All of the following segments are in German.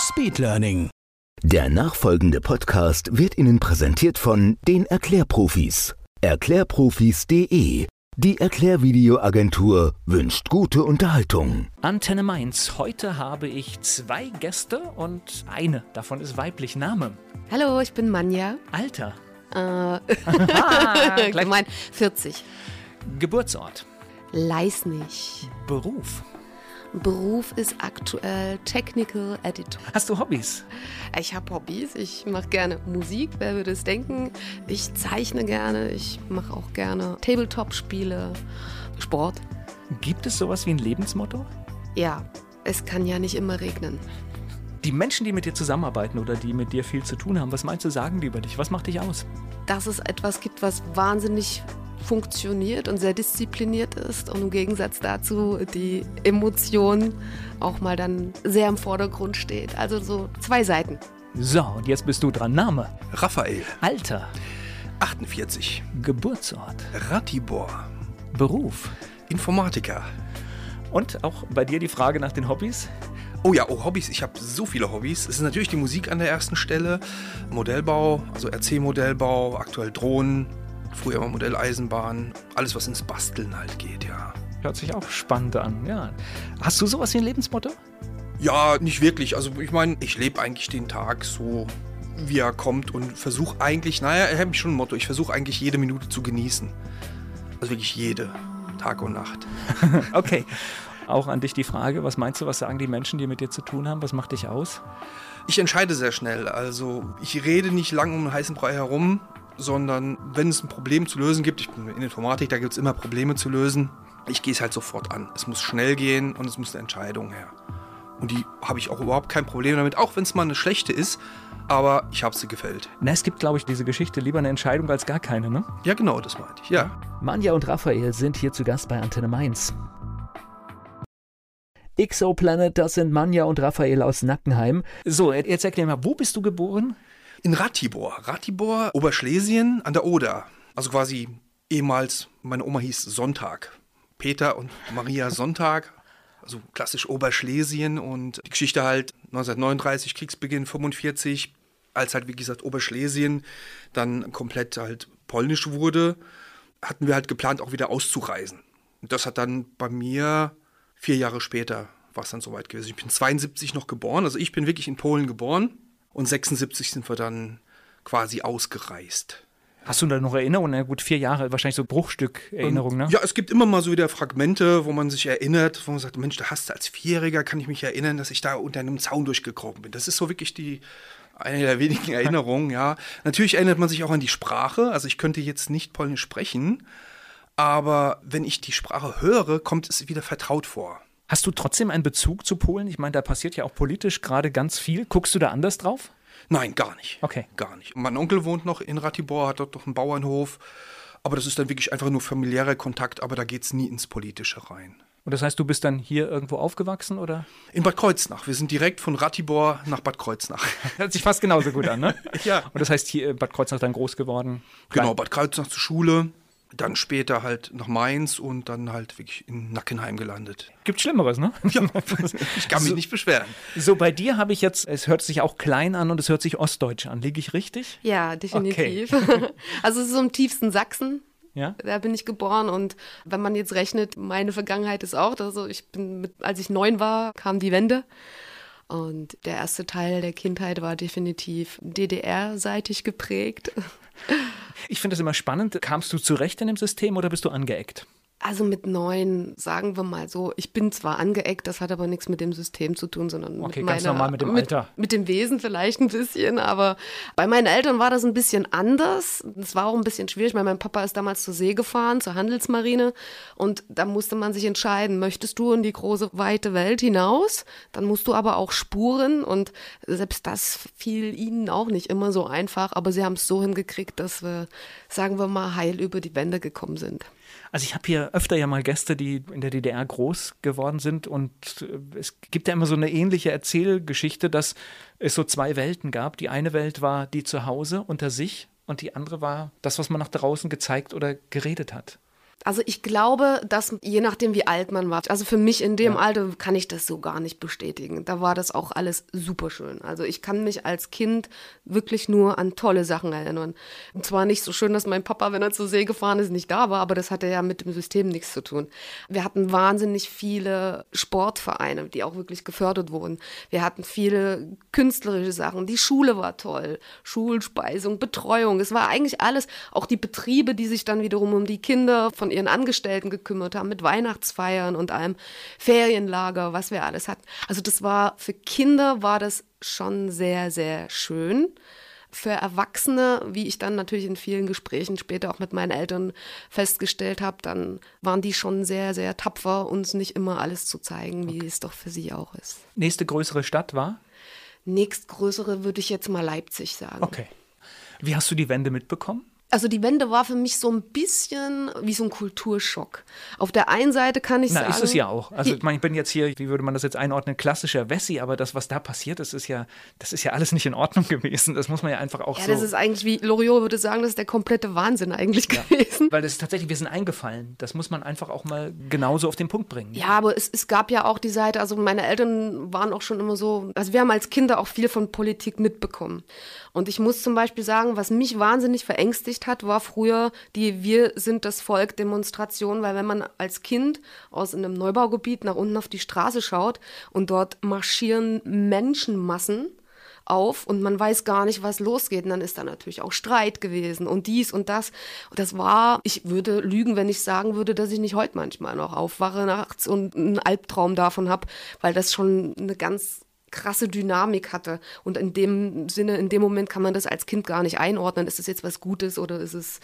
Speedlearning. Der nachfolgende Podcast wird Ihnen präsentiert von den Erklärprofis. Erklärprofis.de. Die Erklärvideoagentur wünscht gute Unterhaltung. Antenne Mainz. Heute habe ich zwei Gäste und eine davon ist weiblich. Name. Hallo, ich bin Manja. Alter. Äh, gemein 40. Geburtsort. Leisnig. Beruf. Beruf ist aktuell Technical Editor. Hast du Hobbys? Ich habe Hobbys. Ich mache gerne Musik. Wer würde es denken? Ich zeichne gerne. Ich mache auch gerne Tabletop-Spiele, Sport. Gibt es sowas wie ein Lebensmotto? Ja, es kann ja nicht immer regnen. Die Menschen, die mit dir zusammenarbeiten oder die mit dir viel zu tun haben, was meinst du, sagen die über dich? Was macht dich aus? Dass es etwas gibt, was wahnsinnig funktioniert und sehr diszipliniert ist und im Gegensatz dazu die Emotion auch mal dann sehr im Vordergrund steht. Also so zwei Seiten. So, und jetzt bist du dran. Name. Raphael, Alter. 48, Geburtsort. Ratibor, Beruf. Informatiker. Und auch bei dir die Frage nach den Hobbys? Oh ja, oh Hobbys, ich habe so viele Hobbys. Es ist natürlich die Musik an der ersten Stelle, Modellbau, also RC-Modellbau, aktuell Drohnen, früher immer Modelleisenbahn, alles was ins Basteln halt geht, ja. Hört sich auch spannend an, ja. Hast du sowas wie ein Lebensmotto? Ja, nicht wirklich. Also ich meine, ich lebe eigentlich den Tag so, wie er kommt und versuche eigentlich, naja, ich habe schon ein Motto, ich versuche eigentlich jede Minute zu genießen. Also wirklich jede, Tag und Nacht. Okay. Auch an dich die Frage, was meinst du, was sagen die Menschen, die mit dir zu tun haben? Was macht dich aus? Ich entscheide sehr schnell. Also ich rede nicht lang um einen heißen Brei herum, sondern wenn es ein Problem zu lösen gibt, ich bin in Informatik, da gibt es immer Probleme zu lösen, ich gehe es halt sofort an. Es muss schnell gehen und es muss eine Entscheidung her. Und die habe ich auch überhaupt kein Problem damit, auch wenn es mal eine schlechte ist, aber ich habe sie gefällt. Na, es gibt, glaube ich, diese Geschichte lieber eine Entscheidung als gar keine, ne? Ja, genau, das meinte ich, ja. Manja und Raphael sind hier zu Gast bei Antenne Mainz. Exoplanet, das sind Manja und Raphael aus Nackenheim. So, jetzt erklär mal, wo bist du geboren? In Ratibor. Ratibor, Oberschlesien an der Oder. Also quasi ehemals, meine Oma hieß Sonntag. Peter und Maria Sonntag. Also klassisch Oberschlesien und die Geschichte halt 1939, Kriegsbeginn 45, als halt wie gesagt Oberschlesien dann komplett halt polnisch wurde, hatten wir halt geplant auch wieder auszureisen. Und das hat dann bei mir vier Jahre später war es dann soweit gewesen. Ich bin 72 noch geboren, also ich bin wirklich in Polen geboren und 76 sind wir dann quasi ausgereist. Hast du da noch Erinnerungen? Na gut, vier Jahre, wahrscheinlich so Bruchstück-Erinnerung, ne? Ja, es gibt immer mal so wieder Fragmente, wo man sich erinnert, wo man sagt, Mensch, da hast du als Vierjähriger, kann ich mich erinnern, dass ich da unter einem Zaun durchgekrochen bin. Das ist so wirklich die eine der wenigen Erinnerungen, ja. Natürlich erinnert man sich auch an die Sprache. Also ich könnte jetzt nicht Polnisch sprechen, aber wenn ich die Sprache höre, kommt es wieder vertraut vor. Hast du trotzdem einen Bezug zu Polen? Ich meine, da passiert ja auch politisch gerade ganz viel. Guckst du da anders drauf? Nein, gar nicht. Okay. Gar nicht. Mein Onkel wohnt noch in Ratibor, hat dort noch einen Bauernhof. Aber das ist dann wirklich einfach nur familiärer Kontakt, aber da geht es nie ins Politische rein. Und das heißt, du bist dann hier irgendwo aufgewachsen, oder? In Bad Kreuznach. Wir sind direkt von Ratibor nach Bad Kreuznach. Hört sich fast genauso gut an, ne? Ja. Und das heißt, hier in Bad Kreuznach dann groß geworden? Genau, Bad Kreuznach zur Schule, dann später halt nach Mainz und dann halt wirklich in Nackenheim gelandet. Gibt Schlimmeres, ne? Ja, ich kann mich So- nicht beschweren. So, bei dir habe ich jetzt, es hört sich auch klein an und es hört sich ostdeutsch an. Liege ich richtig? Ja, definitiv. Also es ist so im tiefsten Sachsen. Ja? Da bin ich geboren und wenn man jetzt rechnet, meine Vergangenheit ist auch, also ich bin mit, als ich neun war, kam die Wende. Und der erste Teil der Kindheit war definitiv DDR-seitig geprägt. Ich finde das immer spannend. Kamst du zurecht in dem System oder bist du angeeckt? Also mit neun, sagen wir mal so, ich bin zwar angeeckt, das hat aber nichts mit dem System zu tun, sondern Okay, mit ganz meiner, normal mit dem Alter. Mit, mit dem Wesen vielleicht ein bisschen, aber bei meinen Eltern war das ein bisschen anders. Es war auch ein bisschen schwierig, weil mein Papa ist damals zur See gefahren, zur Handelsmarine und da musste man sich entscheiden, möchtest du in die große, weite Welt hinaus? Dann musst du aber auch spuren und selbst das fiel ihnen auch nicht immer so einfach, aber sie haben es so hingekriegt, dass wir, sagen wir mal, heil über die Wände gekommen sind. Also ich habe hier öfter ja mal Gäste, die in der DDR groß geworden sind und äh, es gibt ja immer so eine ähnliche Erzählgeschichte, dass es so zwei Welten gab. Die eine Welt war die zu Hause unter sich und die andere war das, was man nach draußen gezeigt oder geredet hat. Also ich glaube, dass je nachdem, wie alt man war, also für mich in dem Alter kann ich das so gar nicht bestätigen. Da war das auch alles super schön. Also ich kann mich als Kind wirklich nur an tolle Sachen erinnern. Und zwar nicht so schön, dass mein Papa, wenn er zur See gefahren ist, nicht da war, aber das hatte ja mit dem System nichts zu tun. Wir hatten wahnsinnig viele Sportvereine, die auch wirklich gefördert wurden. Wir hatten viele künstlerische Sachen. Die Schule war toll. Schulspeisung, Betreuung. Es war eigentlich alles, auch die Betriebe, die sich dann wiederum um die Kinder von ihren Angestellten gekümmert haben, mit Weihnachtsfeiern und einem Ferienlager, was wir alles hatten. Also das war, für Kinder war das schon sehr, sehr schön. Für Erwachsene, wie ich dann natürlich in vielen Gesprächen später auch mit meinen Eltern festgestellt habe, dann waren die schon sehr, sehr tapfer, uns nicht immer alles zu zeigen, wie es doch für sie auch ist. Nächste größere Stadt war? Nächstgrößere würde ich jetzt mal Leipzig sagen. Okay. Wie hast du die Wende mitbekommen? Also die Wende war für mich so ein bisschen wie so ein Kulturschock. Auf der einen Seite kann ich Na, sagen. ist es ja auch. Also ich, meine, ich bin jetzt hier, wie würde man das jetzt einordnen, klassischer Wessi, aber das, was da passiert ist, ist ja, das ist ja alles nicht in Ordnung gewesen. Das muss man ja einfach auch Ja, so. das ist eigentlich wie Loriot würde sagen, das ist der komplette Wahnsinn eigentlich gewesen. weil das ist tatsächlich, wir sind eingefallen. Das muss man einfach auch mal genauso auf den Punkt bringen. Ja, aber es, es gab ja auch die Seite, also meine Eltern waren auch schon immer so, also wir haben als Kinder auch viel von Politik mitbekommen. Und ich muss zum Beispiel sagen, was mich wahnsinnig verängstigt hat, war früher die Wir sind das Volk Demonstration, weil wenn man als Kind aus einem Neubaugebiet nach unten auf die Straße schaut und dort marschieren Menschenmassen, auf und man weiß gar nicht, was losgeht. Und dann ist da natürlich auch Streit gewesen und dies und das. Und das war, ich würde lügen, wenn ich sagen würde, dass ich nicht heute manchmal noch aufwache nachts und einen Albtraum davon habe, weil das schon eine ganz krasse Dynamik hatte. Und in dem Sinne, in dem Moment kann man das als Kind gar nicht einordnen. Ist es jetzt was Gutes oder ist es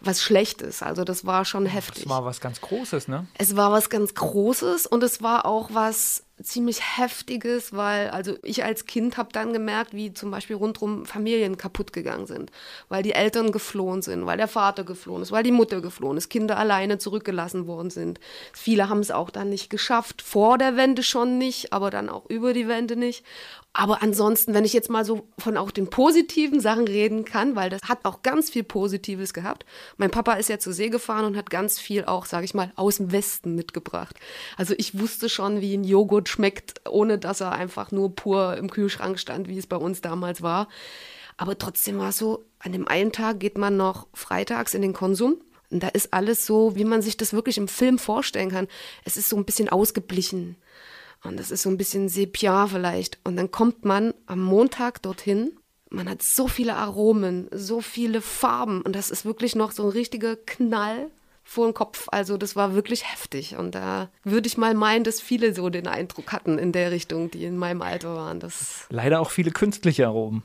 was Schlechtes? Also das war schon heftig. Das war was ganz Großes, ne? Es war was ganz Großes und es war auch was ziemlich Heftiges, weil also ich als Kind habe dann gemerkt, wie zum Beispiel rundherum Familien kaputt gegangen sind, weil die Eltern geflohen sind, weil der Vater geflohen ist, weil die Mutter geflohen ist, Kinder alleine zurückgelassen worden sind. Viele haben es auch dann nicht geschafft, vor der Wende schon nicht, aber dann auch über die Wende nicht. Aber ansonsten, wenn ich jetzt mal so von auch den positiven Sachen reden kann, weil das hat auch ganz viel Positives gehabt. Mein Papa ist ja zur See gefahren und hat ganz viel auch, sage ich mal, aus dem Westen mitgebracht. Also ich wusste schon, wie ein Joghurt schmeckt, ohne dass er einfach nur pur im Kühlschrank stand, wie es bei uns damals war. Aber trotzdem war es so, an dem einen Tag geht man noch freitags in den Konsum. Und da ist alles so, wie man sich das wirklich im Film vorstellen kann. Es ist so ein bisschen ausgeblichen. Und das ist so ein bisschen Sepia vielleicht. Und dann kommt man am Montag dorthin. Man hat so viele Aromen, so viele Farben. Und das ist wirklich noch so ein richtiger Knall vor den Kopf. Also das war wirklich heftig. Und da würde ich mal meinen, dass viele so den Eindruck hatten in der Richtung, die in meinem Alter waren. Das Leider auch viele künstliche Aromen.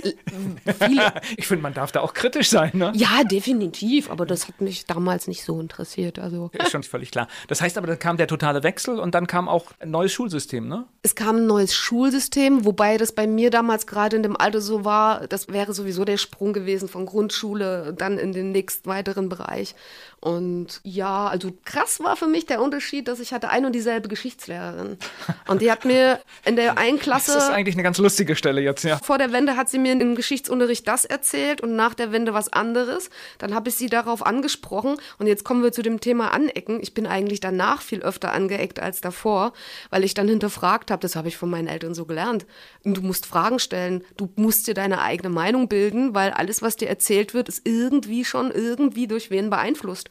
Viele, Ich finde, man darf da auch kritisch sein, ne? ja, definitiv. Aber das hat mich damals nicht so interessiert. Also Ist schon völlig klar. Das heißt aber, dann kam der totale Wechsel und dann kam auch ein neues Schulsystem, ne? Es kam ein neues Schulsystem, wobei das bei mir damals gerade in dem Alter so war, das wäre sowieso der Sprung gewesen von Grundschule dann in den nächsten weiteren Bereich. Und ja, also krass war für mich der Unterschied, dass ich hatte ein und dieselbe Geschichtslehrerin. Und die hat mir in der einen Klasse Das ist eigentlich eine ganz lustige Stelle jetzt, ja. vor der Wende hat sie mir im Geschichtsunterricht das erzählt und nach der Wende was anderes. Dann habe ich sie darauf angesprochen und jetzt kommen wir zu dem Thema Anecken. Ich bin eigentlich danach viel öfter angeeckt als davor, weil ich dann hinterfragt habe, das habe ich von meinen Eltern so gelernt. Du musst Fragen stellen, du musst dir deine eigene Meinung bilden, weil alles, was dir erzählt wird, ist irgendwie schon irgendwie durch wen beeinflusst.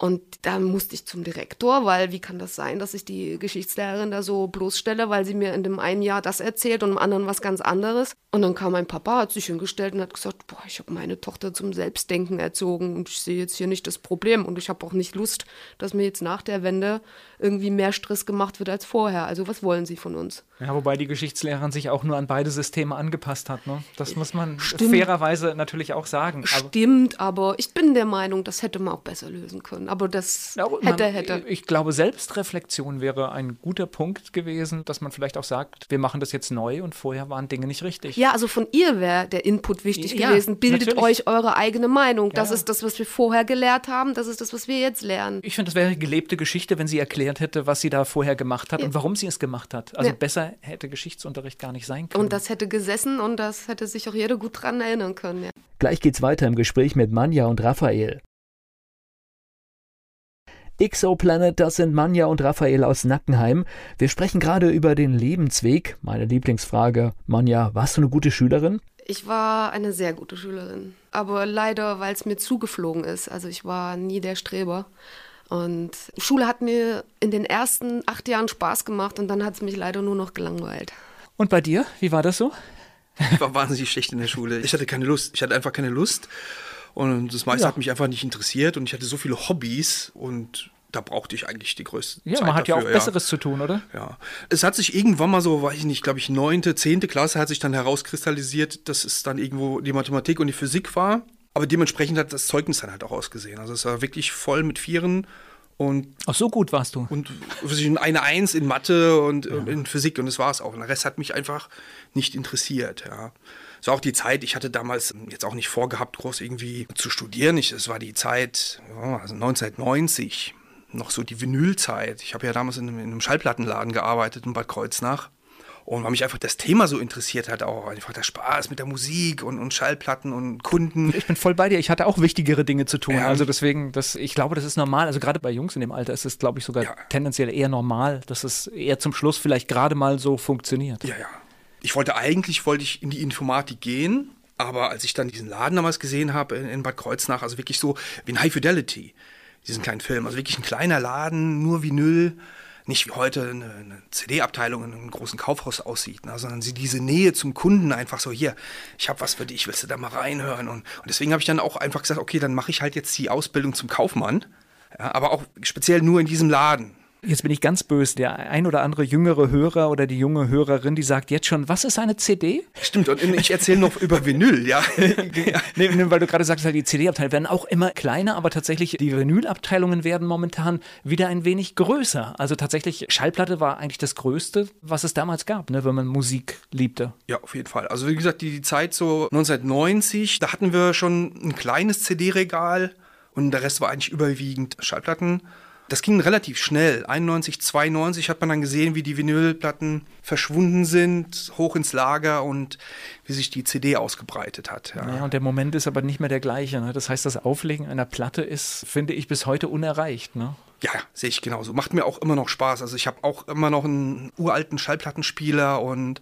Und dann musste ich zum Direktor, weil wie kann das sein, dass ich die Geschichtslehrerin da so bloßstelle, weil sie mir in dem einen Jahr das erzählt und im anderen was ganz anderes. Und dann kam mein Papa, hat sich hingestellt und hat gesagt, boah, ich habe meine Tochter zum Selbstdenken erzogen und ich sehe jetzt hier nicht das Problem und ich habe auch nicht Lust, dass mir jetzt nach der Wende irgendwie mehr Stress gemacht wird als vorher. Also was wollen Sie von uns? Ja, wobei die Geschichtslehrerin sich auch nur an beide Systeme angepasst hat. Ne? Das muss man Stimmt. fairerweise natürlich auch sagen. Aber Stimmt, aber ich bin der Meinung, das hätte man auch besser lösen können. Aber das ja, hätte, man, hätte. Ich glaube, Selbstreflexion wäre ein guter Punkt gewesen, dass man vielleicht auch sagt, wir machen das jetzt neu und vorher waren Dinge nicht richtig. Ja, also von ihr wäre der Input wichtig ja, gewesen. Bildet natürlich. euch eure eigene Meinung. Das ja. ist das, was wir vorher gelehrt haben. Das ist das, was wir jetzt lernen. Ich finde, das wäre gelebte Geschichte, wenn sie erklärt hätte, was sie da vorher gemacht hat und warum sie es gemacht hat. Also besser hätte Geschichtsunterricht gar nicht sein können. Und das hätte gesessen und das hätte sich auch jeder gut dran erinnern können. Ja. Gleich geht's weiter im Gespräch mit Manja und Raphael. Exoplanet, das sind Manja und Raphael aus Nackenheim. Wir sprechen gerade über den Lebensweg. Meine Lieblingsfrage, Manja, warst du eine gute Schülerin? Ich war eine sehr gute Schülerin, aber leider, weil es mir zugeflogen ist. Also ich war nie der Streber. Und Schule hat mir in den ersten acht Jahren Spaß gemacht und dann hat es mich leider nur noch gelangweilt. Und bei dir, wie war das so? Ich war wahnsinnig schlecht in der Schule. Ich hatte keine Lust. Ich hatte einfach keine Lust. Und das meiste ja. hat mich einfach nicht interessiert und ich hatte so viele Hobbys und da brauchte ich eigentlich die größte ja, Zeit man hat dafür, ja auch Besseres zu tun, oder? Ja. Es hat sich irgendwann mal so, weiß ich nicht, glaube ich, neunte, zehnte Klasse hat sich dann herauskristallisiert, dass es dann irgendwo die Mathematik und die Physik war. Aber dementsprechend hat das Zeugnis dann halt auch ausgesehen. Also es war wirklich voll mit Vieren. Und Ach, so gut warst du. Und eine Eins in Mathe und ja. in Physik und das war es auch. Und der Rest hat mich einfach nicht interessiert, ja. War auch die Zeit, ich hatte damals jetzt auch nicht vorgehabt, groß irgendwie zu studieren. Es war die Zeit, also 1990, noch so die Vinylzeit. Ich habe ja damals in einem, in einem Schallplattenladen gearbeitet in Bad Kreuznach. Und weil mich einfach das Thema so interessiert hat, auch einfach der Spaß mit der Musik und, und Schallplatten und Kunden. Ich bin voll bei dir. Ich hatte auch wichtigere Dinge zu tun. Ja. Also deswegen, das, ich glaube, das ist normal. Also gerade bei Jungs in dem Alter ist es, glaube ich, sogar ja. tendenziell eher normal, dass es eher zum Schluss vielleicht gerade mal so funktioniert. Ja, ja. Ich wollte eigentlich, wollte ich in die Informatik gehen. Aber als ich dann diesen Laden damals gesehen habe in, in Bad Kreuznach, also wirklich so wie ein High Fidelity, diesen kleinen Film, also wirklich ein kleiner Laden, nur Vinyl, nicht wie heute eine, eine CD-Abteilung in einem großen Kaufhaus aussieht, ne, sondern sie diese Nähe zum Kunden einfach so, hier, ich habe was für dich, willst du da mal reinhören? Und, und deswegen habe ich dann auch einfach gesagt, okay, dann mache ich halt jetzt die Ausbildung zum Kaufmann, ja, aber auch speziell nur in diesem Laden. Jetzt bin ich ganz böse. Der ein oder andere jüngere Hörer oder die junge Hörerin, die sagt jetzt schon, was ist eine CD? Stimmt, und ich erzähle noch über Vinyl, ja. nee, weil du gerade sagst, die CD-Abteilungen werden auch immer kleiner, aber tatsächlich die Vinylabteilungen werden momentan wieder ein wenig größer. Also tatsächlich, Schallplatte war eigentlich das Größte, was es damals gab, ne, wenn man Musik liebte. Ja, auf jeden Fall. Also wie gesagt, die, die Zeit so 1990, da hatten wir schon ein kleines CD-Regal und der Rest war eigentlich überwiegend Schallplatten. Das ging relativ schnell. 91, 92 hat man dann gesehen, wie die Vinylplatten verschwunden sind, hoch ins Lager und wie sich die CD ausgebreitet hat. Ja, ja und der Moment ist aber nicht mehr der gleiche. Ne? Das heißt, das Auflegen einer Platte ist, finde ich, bis heute unerreicht. Ne? Ja, sehe ich genauso. Macht mir auch immer noch Spaß. Also ich habe auch immer noch einen uralten Schallplattenspieler und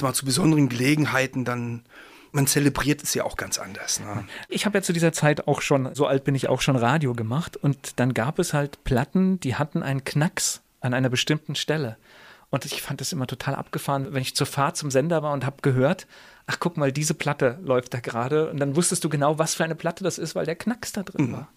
mal zu besonderen Gelegenheiten dann man zelebriert es ja auch ganz anders. Ne? Ich habe ja zu dieser Zeit auch schon, so alt bin ich auch schon Radio gemacht und dann gab es halt Platten, die hatten einen Knacks an einer bestimmten Stelle. Und ich fand das immer total abgefahren, wenn ich zur Fahrt zum Sender war und habe gehört, ach guck mal, diese Platte läuft da gerade. Und dann wusstest du genau, was für eine Platte das ist, weil der Knacks da drin mhm. war.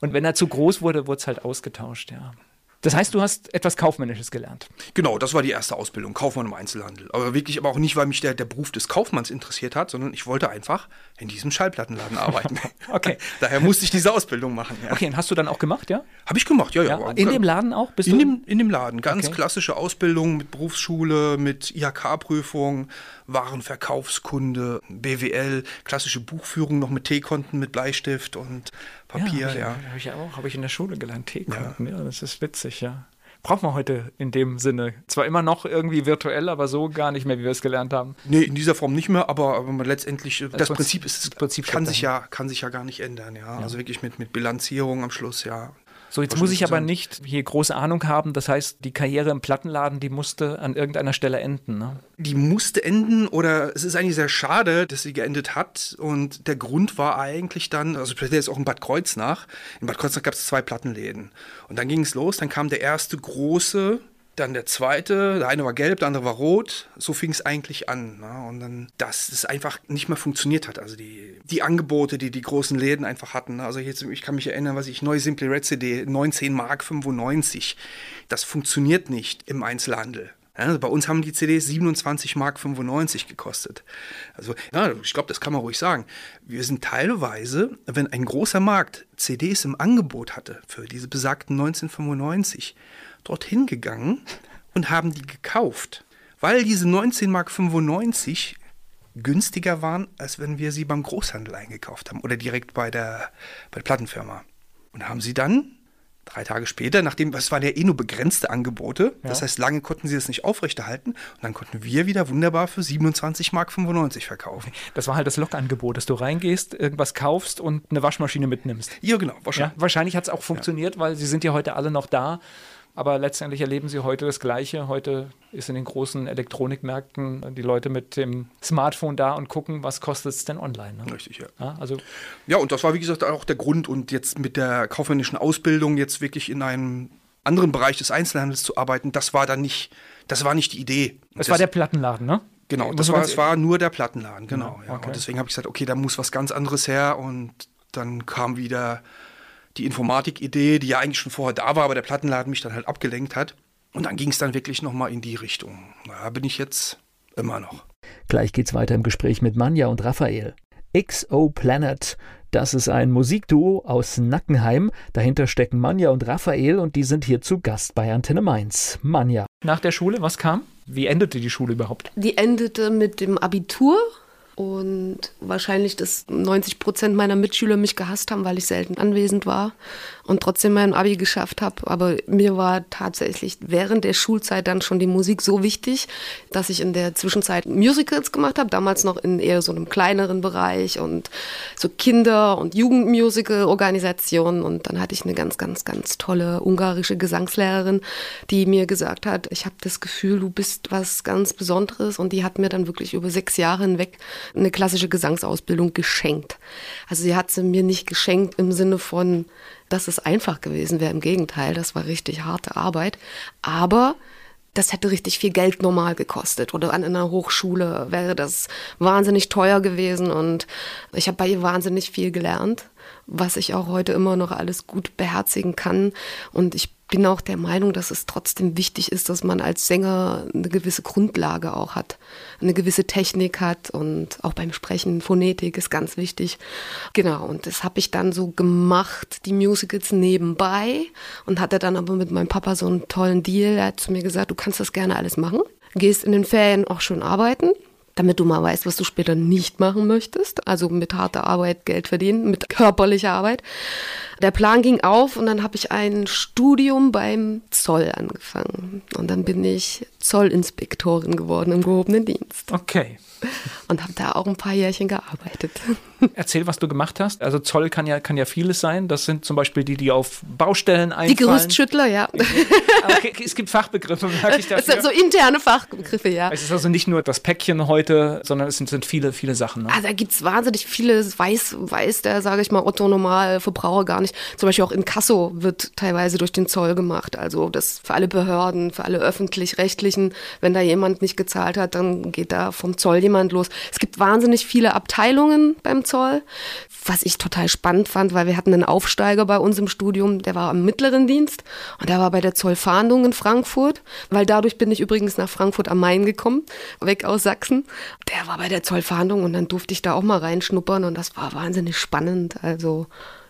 Und wenn er zu groß wurde, wurde es halt ausgetauscht, ja. Das heißt, du hast etwas Kaufmännisches gelernt. Genau, das war die erste Ausbildung, Kaufmann im Einzelhandel. Aber wirklich, aber auch nicht, weil mich der, der Beruf des Kaufmanns interessiert hat, sondern ich wollte einfach in diesem Schallplattenladen arbeiten. okay. Daher musste ich diese Ausbildung machen. Ja. Okay, und hast du dann auch gemacht, ja? Habe ich gemacht, ja, ja. ja. In dem Laden auch? Bist in, du? Dem, in dem Laden, ganz okay. klassische Ausbildung mit Berufsschule, mit IHK-Prüfung, Warenverkaufskunde, BWL, klassische Buchführung noch mit T-Konten, mit Bleistift und Papier, ja. Habe ich, ja. Hab ich auch, habe ich in der Schule gelernt, T-Konten, ja. ja, das ist witzig, ja. Braucht man heute in dem Sinne. Zwar immer noch irgendwie virtuell, aber so gar nicht mehr, wie wir es gelernt haben. Nee, in dieser Form nicht mehr, aber, aber letztendlich, das, das Prinzip, ist, das Prinzip kann sich, ja, kann sich ja gar nicht ändern, ja. ja. Also wirklich mit, mit Bilanzierung am Schluss, ja. So, jetzt muss ich aber nicht hier große Ahnung haben. Das heißt, die Karriere im Plattenladen, die musste an irgendeiner Stelle enden. Ne? Die musste enden oder es ist eigentlich sehr schade, dass sie geendet hat. Und der Grund war eigentlich dann, also ich jetzt auch in Bad Kreuznach. In Bad Kreuznach gab es zwei Plattenläden. Und dann ging es los, dann kam der erste große, dann der zweite, der eine war gelb, der andere war rot. So fing es eigentlich an. Ne? Und dann, dass es einfach nicht mehr funktioniert hat. Also die, die Angebote, die die großen Läden einfach hatten. ne? Also jetzt, ich kann mich erinnern, was ich, neue Simply Red CD, 19 Mark 95. Das funktioniert nicht im Einzelhandel. Also bei uns haben die CDs 27 Mark 95 gekostet. Also, ja, ich glaube, das kann man ruhig sagen. Wir sind teilweise, wenn ein großer Markt CDs im Angebot hatte für diese besagten 1995, dorthin gegangen und haben die gekauft, weil diese 19 Mark 95 günstiger waren, als wenn wir sie beim Großhandel eingekauft haben oder direkt bei der, bei der Plattenfirma. Und haben sie dann drei Tage später, nachdem, es waren ja eh nur begrenzte Angebote, das heißt, lange konnten sie das nicht aufrechterhalten und dann konnten wir wieder wunderbar für 27 Mark 95 verkaufen. Das war halt das Lokangebot, dass du reingehst, irgendwas kaufst und eine Waschmaschine mitnimmst. Ja, genau, Ja, wahrscheinlich. wahrscheinlich hat es auch funktioniert, weil sie sind ja heute alle noch da. Aber letztendlich erleben sie heute das Gleiche. Heute ist in den großen Elektronikmärkten die Leute mit dem Smartphone da und gucken, was kostet es denn online. Ne? Richtig, ja. Ja, also Ja, und das war, wie gesagt, auch der Grund. Und jetzt mit der kaufmännischen Ausbildung jetzt wirklich in einem anderen Bereich des Einzelhandels zu arbeiten, das war dann nicht, das war nicht die Idee. es das, war der Plattenladen, ne? Genau, das war, es war nur der Plattenladen, genau. Ja, okay. Und deswegen habe ich gesagt, okay, da muss was ganz anderes her. Und dann kam wieder die Informatik-Idee, die ja eigentlich schon vorher da war, aber der Plattenladen mich dann halt abgelenkt hat. Und dann ging es dann wirklich nochmal in die Richtung. Da bin ich jetzt immer noch. Gleich geht's weiter im Gespräch mit Manja und Raphael. XO Planet, das ist ein Musikduo aus Nackenheim. Dahinter stecken Manja und Raphael und die sind hier zu Gast bei Antenne Mainz. Manja. Nach der Schule, was kam? Wie endete die Schule überhaupt? Die endete mit dem Abitur und wahrscheinlich, dass 90 Prozent meiner Mitschüler mich gehasst haben, weil ich selten anwesend war und trotzdem mein Abi geschafft habe. Aber mir war tatsächlich während der Schulzeit dann schon die Musik so wichtig, dass ich in der Zwischenzeit Musicals gemacht habe, damals noch in eher so einem kleineren Bereich und so Kinder- und Jugendmusical-Organisationen. Und dann hatte ich eine ganz, ganz, ganz tolle ungarische Gesangslehrerin, die mir gesagt hat, ich habe das Gefühl, du bist was ganz Besonderes. Und die hat mir dann wirklich über sechs Jahre hinweg eine klassische Gesangsausbildung geschenkt. Also sie hat sie mir nicht geschenkt im Sinne von, dass es einfach gewesen wäre. Im Gegenteil, das war richtig harte Arbeit. Aber das hätte richtig viel Geld normal gekostet. Oder an einer Hochschule wäre das wahnsinnig teuer gewesen. Und ich habe bei ihr wahnsinnig viel gelernt, was ich auch heute immer noch alles gut beherzigen kann. Und ich bin auch der Meinung, dass es trotzdem wichtig ist, dass man als Sänger eine gewisse Grundlage auch hat, eine gewisse Technik hat und auch beim Sprechen Phonetik ist ganz wichtig. Genau, und das habe ich dann so gemacht, die Musicals nebenbei und hatte dann aber mit meinem Papa so einen tollen Deal. Er hat zu mir gesagt, du kannst das gerne alles machen, gehst in den Ferien auch schon arbeiten damit du mal weißt, was du später nicht machen möchtest. Also mit harter Arbeit Geld verdienen, mit körperlicher Arbeit. Der Plan ging auf und dann habe ich ein Studium beim Zoll angefangen. Und dann bin ich Zollinspektorin geworden im gehobenen Dienst Okay. und habe da auch ein paar Jährchen gearbeitet. Erzähl, was du gemacht hast. Also Zoll kann ja, kann ja vieles sein. Das sind zum Beispiel die, die auf Baustellen Die einfallen. Gerüstschüttler, ja. Ah, Okay, es gibt Fachbegriffe, merke ich Das dafür. sind so interne Fachbegriffe, ja. es ist also nicht nur das Päckchen heute, sondern es sind, sind viele, viele Sachen. Ne? Ah, da gibt's wahnsinnig viele, weiß, weiß der, sage ich mal, Otto Normalverbraucher gar nicht. Zum Beispiel auch in Kasso wird teilweise durch den Zoll gemacht. Also das für alle Behörden, für alle öffentlich-rechtlichen. Wenn da jemand nicht gezahlt hat, dann geht da vom Zoll jemand los. Es gibt wahnsinnig viele Abteilungen beim Zoll, was ich total spannend fand, weil wir hatten einen Aufsteiger bei uns im Studium, der war am mittleren Dienst und der war bei der Zollfahndung in Frankfurt, weil dadurch bin ich übrigens nach Frankfurt am Main gekommen, weg aus Sachsen. Der war bei der Zollfahndung und dann durfte ich da auch mal reinschnuppern und das war wahnsinnig spannend. Also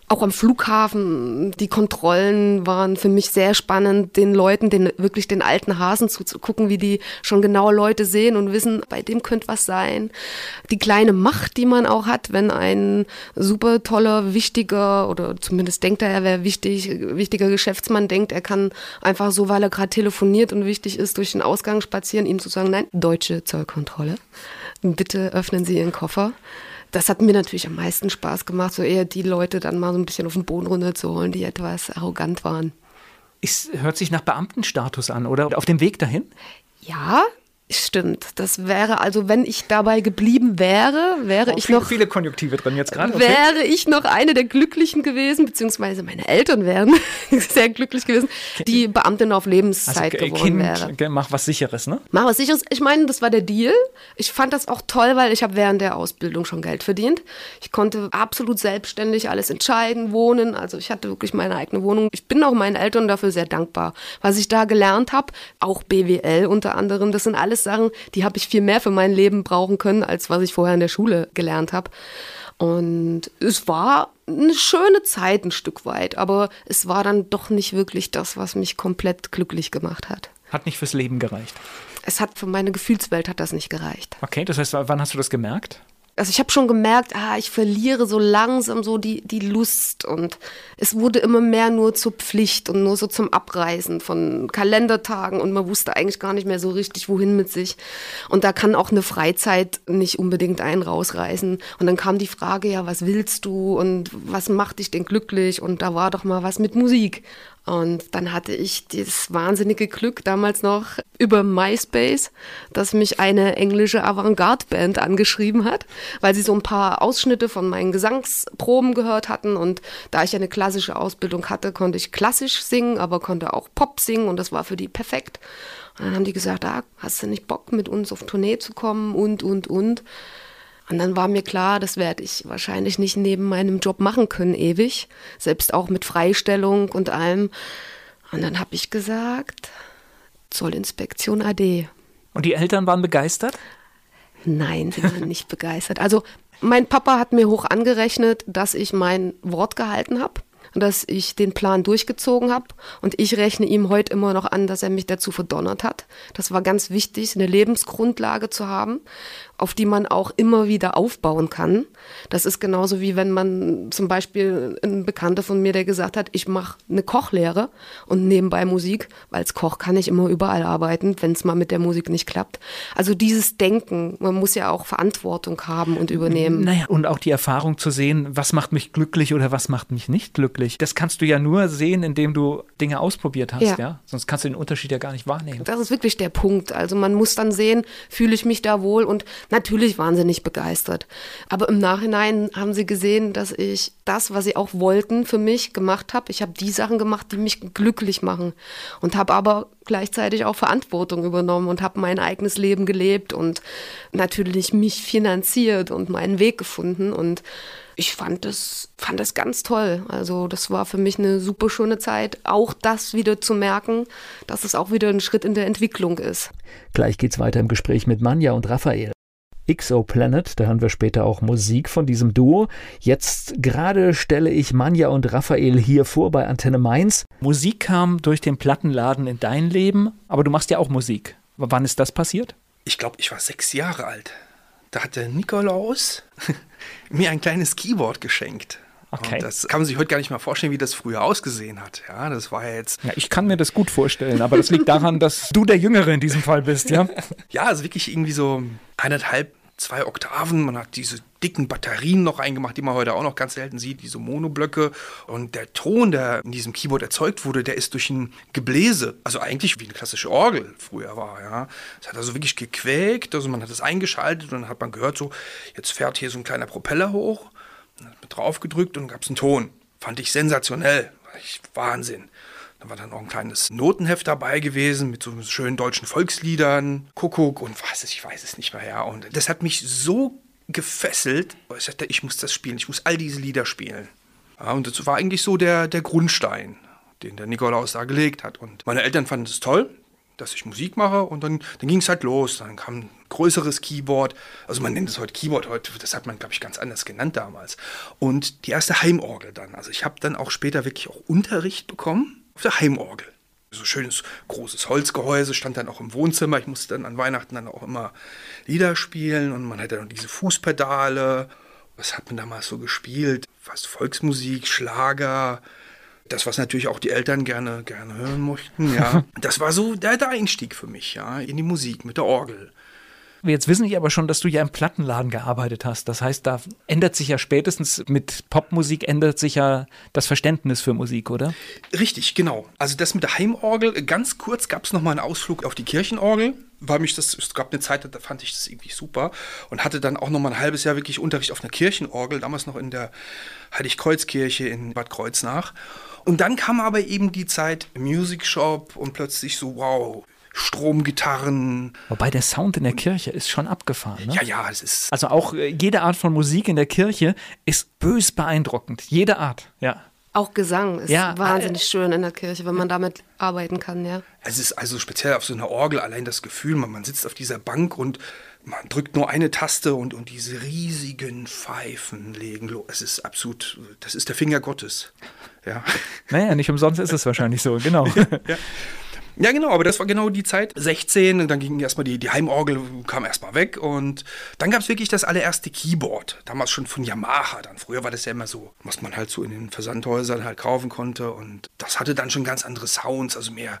auch am Flughafen, die Kontrollen waren für mich sehr spannend, den Leuten, den, wirklich den alten Hasen zuzugucken, wie die schon genau Leute sehen und wissen, bei dem könnte was sein. Die kleine Macht, die man auch hat, wenn ein super toller, wichtiger oder zumindest denkt er, er wäre wichtig, wichtiger Geschäftsmann denkt, er kann einfach so, weil er gerade telefoniert und wichtig ist, durch den Ausgang spazieren, ihm zu sagen, nein, deutsche Zollkontrolle. Bitte öffnen Sie Ihren Koffer Das hat mir natürlich am meisten Spaß gemacht, so eher die Leute dann mal so ein bisschen auf den Boden runterzuholen, die etwas arrogant waren. Es hört sich nach Beamtenstatus an, oder? Auf dem Weg dahin? Ja, Stimmt, das wäre also, wenn ich dabei geblieben wäre, wäre oh, ich viele, noch viele Konjunktive drin jetzt gerade. Okay. Wäre ich noch eine der Glücklichen gewesen, beziehungsweise meine Eltern wären sehr glücklich gewesen, die Beamtin auf Lebenszeit also, geworden kind, wäre. Mach was Sicheres, ne? Mach was Sicheres. Ich meine, das war der Deal. Ich fand das auch toll, weil ich habe während der Ausbildung schon Geld verdient. Ich konnte absolut selbstständig alles entscheiden, wohnen. Also ich hatte wirklich meine eigene Wohnung. Ich bin auch meinen Eltern dafür sehr dankbar, was ich da gelernt habe. Auch BWL unter anderem. Das sind alles alles Sachen, die habe ich viel mehr für mein Leben brauchen können, als was ich vorher in der Schule gelernt habe. Und es war eine schöne Zeit ein Stück weit, aber es war dann doch nicht wirklich das, was mich komplett glücklich gemacht hat. Hat nicht fürs Leben gereicht. Es hat für meine Gefühlswelt hat das nicht gereicht. Okay, das heißt, wann hast du das gemerkt? Also ich habe schon gemerkt, ah, ich verliere so langsam so die, die Lust und es wurde immer mehr nur zur Pflicht und nur so zum Abreißen von Kalendertagen und man wusste eigentlich gar nicht mehr so richtig, wohin mit sich. Und da kann auch eine Freizeit nicht unbedingt einen rausreißen. Und dann kam die Frage, ja, was willst du und was macht dich denn glücklich? Und da war doch mal was mit Musik. Und dann hatte ich dieses wahnsinnige Glück damals noch über MySpace, dass mich eine englische Avantgarde-Band angeschrieben hat, weil sie so ein paar Ausschnitte von meinen Gesangsproben gehört hatten. Und da ich eine klassische Ausbildung hatte, konnte ich klassisch singen, aber konnte auch Pop singen und das war für die perfekt. Und dann haben die gesagt, ah, hast du nicht Bock, mit uns auf Tournee zu kommen und, und, und. Und dann war mir klar, das werde ich wahrscheinlich nicht neben meinem Job machen können ewig, selbst auch mit Freistellung und allem. Und dann habe ich gesagt, Zollinspektion AD. Und die Eltern waren begeistert? Nein, sie waren nicht begeistert. Also mein Papa hat mir hoch angerechnet, dass ich mein Wort gehalten habe dass ich den Plan durchgezogen habe. Und ich rechne ihm heute immer noch an, dass er mich dazu verdonnert hat. Das war ganz wichtig, eine Lebensgrundlage zu haben, auf die man auch immer wieder aufbauen kann. Das ist genauso wie wenn man zum Beispiel ein Bekannter von mir, der gesagt hat, ich mache eine Kochlehre und nebenbei Musik, weil als Koch kann ich immer überall arbeiten, wenn es mal mit der Musik nicht klappt. Also dieses Denken, man muss ja auch Verantwortung haben und übernehmen. Naja, und auch die Erfahrung zu sehen, was macht mich glücklich oder was macht mich nicht glücklich. Das kannst du ja nur sehen, indem du Dinge ausprobiert hast, ja. ja? Sonst kannst du den Unterschied ja gar nicht wahrnehmen. Das ist wirklich der Punkt. Also man muss dann sehen, fühle ich mich da wohl und Natürlich waren sie nicht begeistert. Aber im Nachhinein haben sie gesehen, dass ich das, was sie auch wollten, für mich gemacht habe. Ich habe die Sachen gemacht, die mich glücklich machen. Und habe aber gleichzeitig auch Verantwortung übernommen und habe mein eigenes Leben gelebt und natürlich mich finanziert und meinen Weg gefunden. Und ich fand das, fand das ganz toll. Also das war für mich eine super schöne Zeit, auch das wieder zu merken, dass es auch wieder ein Schritt in der Entwicklung ist. Gleich geht's weiter im Gespräch mit Manja und Raphael. Exoplanet, da hören wir später auch Musik von diesem Duo. Jetzt gerade stelle ich Manja und Raphael hier vor bei Antenne Mainz. Musik kam durch den Plattenladen in dein Leben, aber du machst ja auch Musik. Wann ist das passiert? Ich glaube, ich war sechs Jahre alt. Da hat der Nikolaus mir ein kleines Keyboard geschenkt. Okay. Und das kann man sich heute gar nicht mal vorstellen, wie das früher ausgesehen hat. Ja, das war ja jetzt. Ja, ich kann mir das gut vorstellen, aber das liegt daran, dass du der Jüngere in diesem Fall bist, ja? ja, also wirklich irgendwie so eineinhalb zwei Oktaven, man hat diese dicken Batterien noch eingemacht, die man heute auch noch ganz selten sieht, diese Monoblöcke. Und der Ton, der in diesem Keyboard erzeugt wurde, der ist durch ein Gebläse, also eigentlich wie eine klassische Orgel früher war. Ja. Es hat also wirklich gequäkt, also man hat es eingeschaltet und dann hat man gehört, so, jetzt fährt hier so ein kleiner Propeller hoch, dann hat man drauf gedrückt und gab es einen Ton. Fand ich sensationell, Wahnsinn. Da war dann auch ein kleines Notenheft dabei gewesen mit so schönen deutschen Volksliedern, Kuckuck und was ist, ich weiß es nicht mehr. Ja. Und das hat mich so gefesselt, ich sagte, ich muss das spielen, ich muss all diese Lieder spielen. Ja, und das war eigentlich so der, der Grundstein, den der Nikolaus da gelegt hat. Und meine Eltern fanden es toll, dass ich Musik mache und dann, dann ging es halt los. Dann kam ein größeres Keyboard, also man nennt es heute Keyboard, heute, das hat man, glaube ich, ganz anders genannt damals. Und die erste Heimorgel dann. Also ich habe dann auch später wirklich auch Unterricht bekommen auf der Heimorgel. So schönes großes Holzgehäuse stand dann auch im Wohnzimmer. Ich musste dann an Weihnachten dann auch immer Lieder spielen und man hatte dann diese Fußpedale. Was hat man damals so gespielt? Fast Volksmusik, Schlager. Das, was natürlich auch die Eltern gerne, gerne hören möchten, ja. Das war so der, der Einstieg für mich, ja, in die Musik mit der Orgel. Jetzt wissen ich aber schon, dass du ja im Plattenladen gearbeitet hast. Das heißt, da ändert sich ja spätestens mit Popmusik ändert sich ja das Verständnis für Musik, oder? Richtig, genau. Also das mit der Heimorgel, ganz kurz gab es nochmal einen Ausflug auf die Kirchenorgel weil mich das, es gab eine Zeit, da fand ich das irgendwie super und hatte dann auch noch mal ein halbes Jahr wirklich Unterricht auf einer Kirchenorgel, damals noch in der Heiligkreuzkirche in Bad Kreuznach. Und dann kam aber eben die Zeit Music Shop und plötzlich so, wow, Stromgitarren. Wobei der Sound in der Kirche ist schon abgefahren. Ne? Ja, ja, es ist. Also auch äh, jede Art von Musik in der Kirche ist bös beeindruckend. Jede Art, ja. Auch Gesang ist ja, wahnsinnig äh, schön in der Kirche, wenn man damit arbeiten kann, ja. Es ist also speziell auf so einer Orgel allein das Gefühl, man, man sitzt auf dieser Bank und man drückt nur eine Taste und, und diese riesigen Pfeifen legen los. Es ist absolut, das ist der Finger Gottes. Ja. Naja, nicht umsonst ist es wahrscheinlich so, genau. ja. Ja, genau, aber das war genau die Zeit. 16, dann ging erstmal die, die Heimorgel, kam erstmal weg und dann gab es wirklich das allererste Keyboard. Damals schon von Yamaha. Dann früher war das ja immer so, was man halt so in den Versandhäusern halt kaufen konnte und das hatte dann schon ganz andere Sounds, also mehr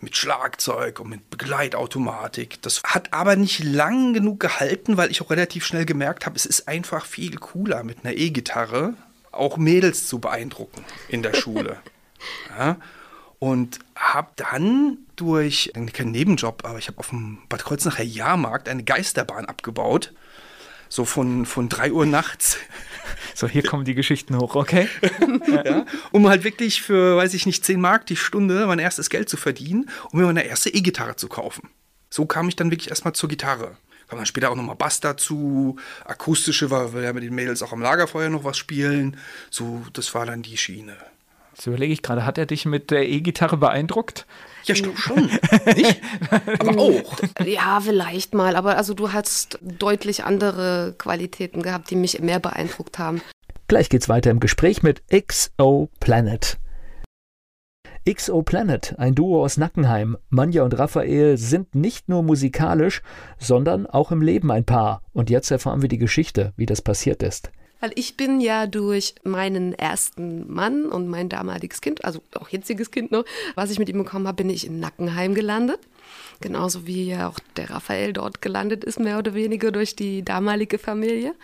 mit Schlagzeug und mit Begleitautomatik. Das hat aber nicht lang genug gehalten, weil ich auch relativ schnell gemerkt habe, es ist einfach viel cooler mit einer E-Gitarre auch Mädels zu beeindrucken in der Schule. ja und habe dann durch keinen Nebenjob, aber ich habe auf dem Bad Kreuznacher Jahrmarkt eine Geisterbahn abgebaut. So von, von 3 Uhr nachts. So, hier kommen die Geschichten hoch, okay? ja, um halt wirklich für, weiß ich nicht, 10 Mark die Stunde mein erstes Geld zu verdienen, um mir meine erste E-Gitarre zu kaufen. So kam ich dann wirklich erstmal zur Gitarre. Kam dann später auch nochmal Bass dazu, akustische, weil wir ja mit den Mädels auch am Lagerfeuer noch was spielen. So, das war dann die Schiene. Jetzt überlege ich gerade, hat er dich mit der E-Gitarre beeindruckt? Ja, ich glaube schon. Nicht? Aber auch. Ja, vielleicht mal. Aber also du hast deutlich andere Qualitäten gehabt, die mich mehr beeindruckt haben. Gleich geht's weiter im Gespräch mit XO Planet. XO Planet, ein Duo aus Nackenheim. Manja und Raphael sind nicht nur musikalisch, sondern auch im Leben ein Paar. Und jetzt erfahren wir die Geschichte, wie das passiert ist. Weil ich bin ja durch meinen ersten Mann und mein damaliges Kind, also auch jetziges Kind noch, was ich mit ihm bekommen habe, bin ich in Nackenheim gelandet. Genauso wie ja auch der Raphael dort gelandet ist, mehr oder weniger durch die damalige Familie.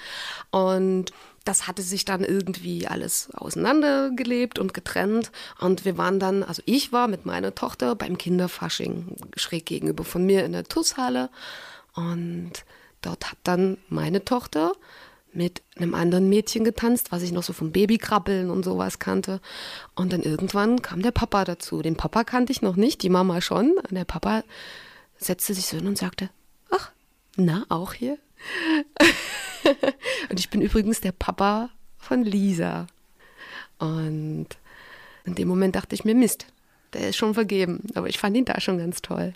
Und das hatte sich dann irgendwie alles auseinandergelebt und getrennt. Und wir waren dann, also ich war mit meiner Tochter beim Kinderfasching schräg gegenüber von mir in der TUS-Halle. Und dort hat dann meine Tochter mit einem anderen Mädchen getanzt, was ich noch so vom Babykrabbeln und sowas kannte. Und dann irgendwann kam der Papa dazu. Den Papa kannte ich noch nicht, die Mama schon. Und der Papa setzte sich so hin und sagte, ach, na, auch hier? und ich bin übrigens der Papa von Lisa. Und in dem Moment dachte ich mir, Mist, der ist schon vergeben. Aber ich fand ihn da schon ganz toll.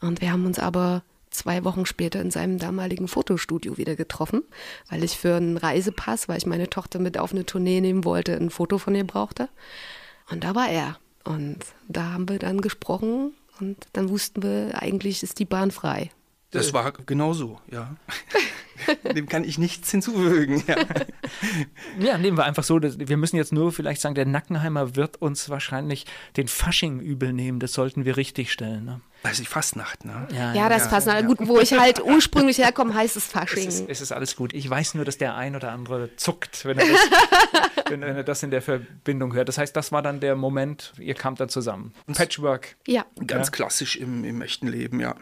Und wir haben uns aber zwei Wochen später in seinem damaligen Fotostudio wieder getroffen, weil ich für einen Reisepass, weil ich meine Tochter mit auf eine Tournee nehmen wollte, ein Foto von ihr brauchte. Und da war er. Und da haben wir dann gesprochen und dann wussten wir, eigentlich ist die Bahn frei. Das war genau so, ja. Dem kann ich nichts hinzufügen. Ja. ja, nehmen wir einfach so. Wir müssen jetzt nur vielleicht sagen, der Nackenheimer wird uns wahrscheinlich den Fasching übel nehmen. Das sollten wir richtig stellen. Ne? Also die Fastnacht, ne? Ja, ja das ja, Fastnacht. Ja. Gut, wo ich halt ursprünglich herkomme, heißt es Fasching. Es ist, es ist, alles gut. Ich weiß nur, dass der ein oder andere zuckt, wenn er, das, wenn er das in der Verbindung hört. Das heißt, das war dann der Moment, ihr kamt dann zusammen. Patchwork. Ja. Ganz klassisch im, im echten Leben, ja.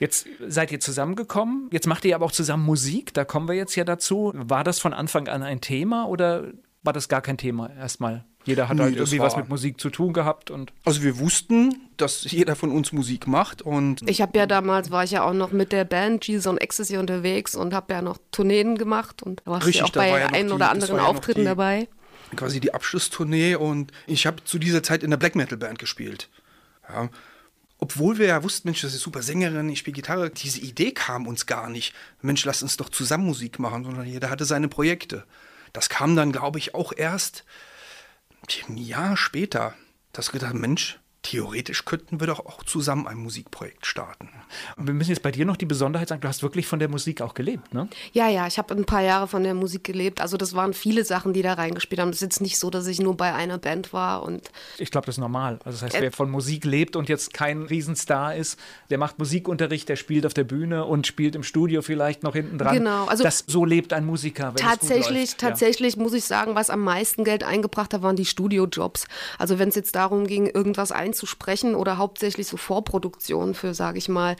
Jetzt seid ihr zusammengekommen. Jetzt macht ihr aber auch zusammen Musik. Da kommen wir jetzt ja dazu. War das von Anfang an ein Thema oder war das gar kein Thema erstmal? Jeder hat nee, halt irgendwie was mit Musik zu tun gehabt und. Also wir wussten, dass jeder von uns Musik macht und. Ich habe ja damals war ich ja auch noch mit der Band Jesus on Ecstasy unterwegs und habe ja noch Tourneen gemacht und da warst Richtig, ja auch bei ja ein oder anderen Auftritten die, dabei. Quasi die Abschlusstournee und ich habe zu dieser Zeit in der Black Metal Band gespielt. Ja, obwohl wir ja wussten, Mensch, das ist super Sängerin, ich spiele Gitarre, diese Idee kam uns gar nicht. Mensch, lass uns doch zusammen Musik machen, sondern jeder hatte seine Projekte. Das kam dann, glaube ich, auch erst ein Jahr später. Dass wir gedacht, Mensch, theoretisch könnten wir doch auch zusammen ein Musikprojekt starten. Wir müssen jetzt bei dir noch die Besonderheit sagen, du hast wirklich von der Musik auch gelebt, ne? Ja, ja, ich habe ein paar Jahre von der Musik gelebt. Also das waren viele Sachen, die da reingespielt haben. Es ist jetzt nicht so, dass ich nur bei einer Band war und Ich glaube, das ist normal. Also das heißt, wer von Musik lebt und jetzt kein Riesenstar ist, der macht Musikunterricht, der spielt auf der Bühne und spielt im Studio vielleicht noch hinten dran. Genau, also das, so lebt ein Musiker. Wenn tatsächlich, es gut läuft. tatsächlich muss ich sagen, was am meisten Geld eingebracht hat, waren die Studiojobs. Also wenn es jetzt darum ging, irgendwas einzusprechen oder hauptsächlich so Vorproduktionen für, sage ich mal,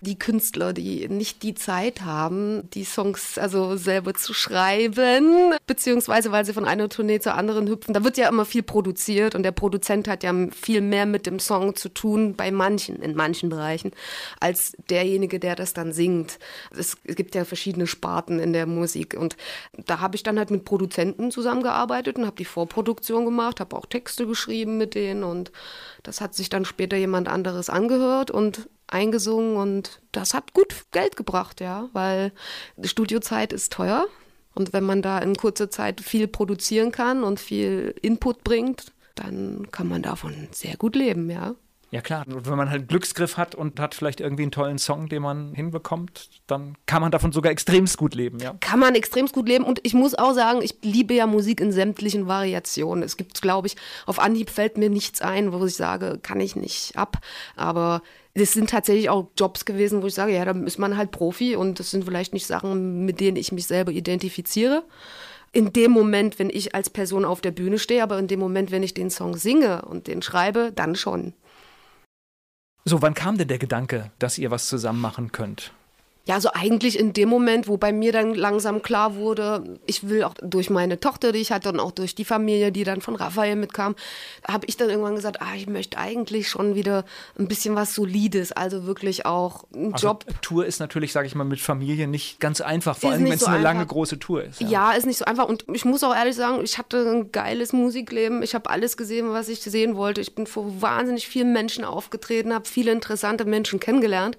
die Künstler, die nicht die Zeit haben, die Songs also selber zu schreiben, beziehungsweise weil sie von einer Tournee zur anderen hüpfen. Da wird ja immer viel produziert und der Produzent hat ja viel mehr mit dem Song zu tun bei manchen, in manchen Bereichen, als derjenige, der das dann singt. Es gibt ja verschiedene Sparten in der Musik und da habe ich dann halt mit Produzenten zusammengearbeitet und habe die Vorproduktion gemacht, habe auch Texte geschrieben mit denen und das hat sich dann später jemand anderes angehört und eingesungen und das hat gut Geld gebracht, ja, weil Studiozeit ist teuer und wenn man da in kurzer Zeit viel produzieren kann und viel Input bringt, dann kann man davon sehr gut leben, ja. Ja klar, und wenn man halt einen Glücksgriff hat und hat vielleicht irgendwie einen tollen Song, den man hinbekommt, dann kann man davon sogar extremst gut leben, ja. Kann man extrem gut leben und ich muss auch sagen, ich liebe ja Musik in sämtlichen Variationen. Es gibt, glaube ich, auf Anhieb fällt mir nichts ein, wo ich sage, kann ich nicht ab, aber es sind tatsächlich auch Jobs gewesen, wo ich sage, ja, da ist man halt Profi und das sind vielleicht nicht Sachen, mit denen ich mich selber identifiziere in dem Moment, wenn ich als Person auf der Bühne stehe, aber in dem Moment, wenn ich den Song singe und den schreibe, dann schon. So, wann kam denn der Gedanke, dass ihr was zusammen machen könnt? Ja, so eigentlich in dem Moment, wo bei mir dann langsam klar wurde, ich will auch durch meine Tochter, die ich hatte und auch durch die Familie, die dann von Raphael mitkam, habe ich dann irgendwann gesagt, ah, ich möchte eigentlich schon wieder ein bisschen was Solides, also wirklich auch einen Also, Job. Tour ist natürlich, sage ich mal, mit Familie nicht ganz einfach, vor allem wenn es so eine lange einfach. große Tour ist. Ja. ist nicht so einfach. Und ich muss auch ehrlich sagen, ich hatte ein geiles Musikleben. Ich habe alles gesehen, was ich sehen wollte. Ich bin vor wahnsinnig vielen Menschen aufgetreten, habe viele interessante Menschen kennengelernt.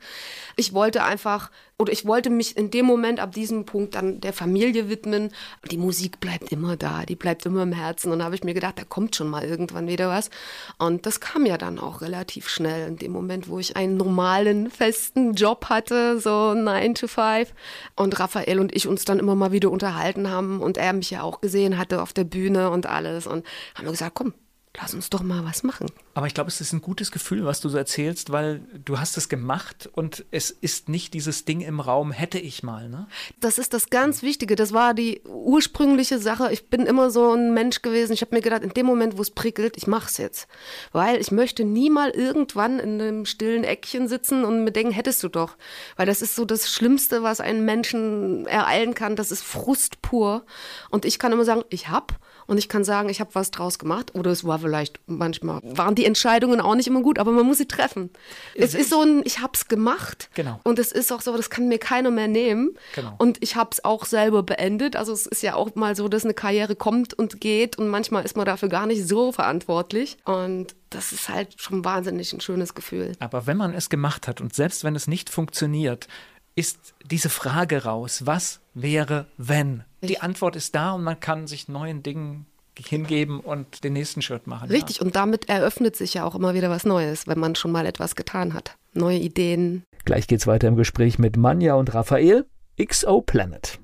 Ich wollte einfach, oder ich wollte mich in dem Moment ab diesem Punkt dann der Familie widmen. Die Musik bleibt immer da, die bleibt immer im Herzen. Und da habe ich mir gedacht, da kommt schon mal irgendwann wieder was. Und das kam ja dann auch relativ schnell in dem Moment, wo ich einen normalen, festen Job hatte, so 9 to 5. Und Raphael und ich uns dann immer mal wieder unterhalten haben und er mich ja auch gesehen hatte auf der Bühne und alles. Und haben wir gesagt, komm, lass uns doch mal was machen. Aber ich glaube, es ist ein gutes Gefühl, was du so erzählst, weil du hast es gemacht und es ist nicht dieses Ding im Raum, hätte ich mal, ne? Das ist das ganz Wichtige. Das war die ursprüngliche Sache. Ich bin immer so ein Mensch gewesen. Ich habe mir gedacht, in dem Moment, wo es prickelt, ich mache es jetzt. Weil ich möchte nie mal irgendwann in einem stillen Eckchen sitzen und mir denken, hättest du doch. Weil das ist so das Schlimmste, was einen Menschen ereilen kann. Das ist Frust pur. Und ich kann immer sagen, ich hab. Und ich kann sagen, ich habe was draus gemacht. Oder es war vielleicht, manchmal waren die Entscheidungen auch nicht immer gut, aber man muss sie treffen. Es ist so ein, ich hab's gemacht. Genau. Und es ist auch so, das kann mir keiner mehr nehmen. Genau. Und ich habe es auch selber beendet. Also es ist ja auch mal so, dass eine Karriere kommt und geht und manchmal ist man dafür gar nicht so verantwortlich. Und das ist halt schon wahnsinnig ein schönes Gefühl. Aber wenn man es gemacht hat und selbst wenn es nicht funktioniert, ist diese Frage raus, was wäre, wenn? Die. Antwort ist da und man kann sich neuen Dingen hingeben und den nächsten Schritt machen. Richtig. Und damit eröffnet sich ja auch immer wieder was Neues, wenn man schon mal etwas getan hat. Neue Ideen. Gleich geht's weiter im Gespräch mit Manja und Raphael. XO Planet.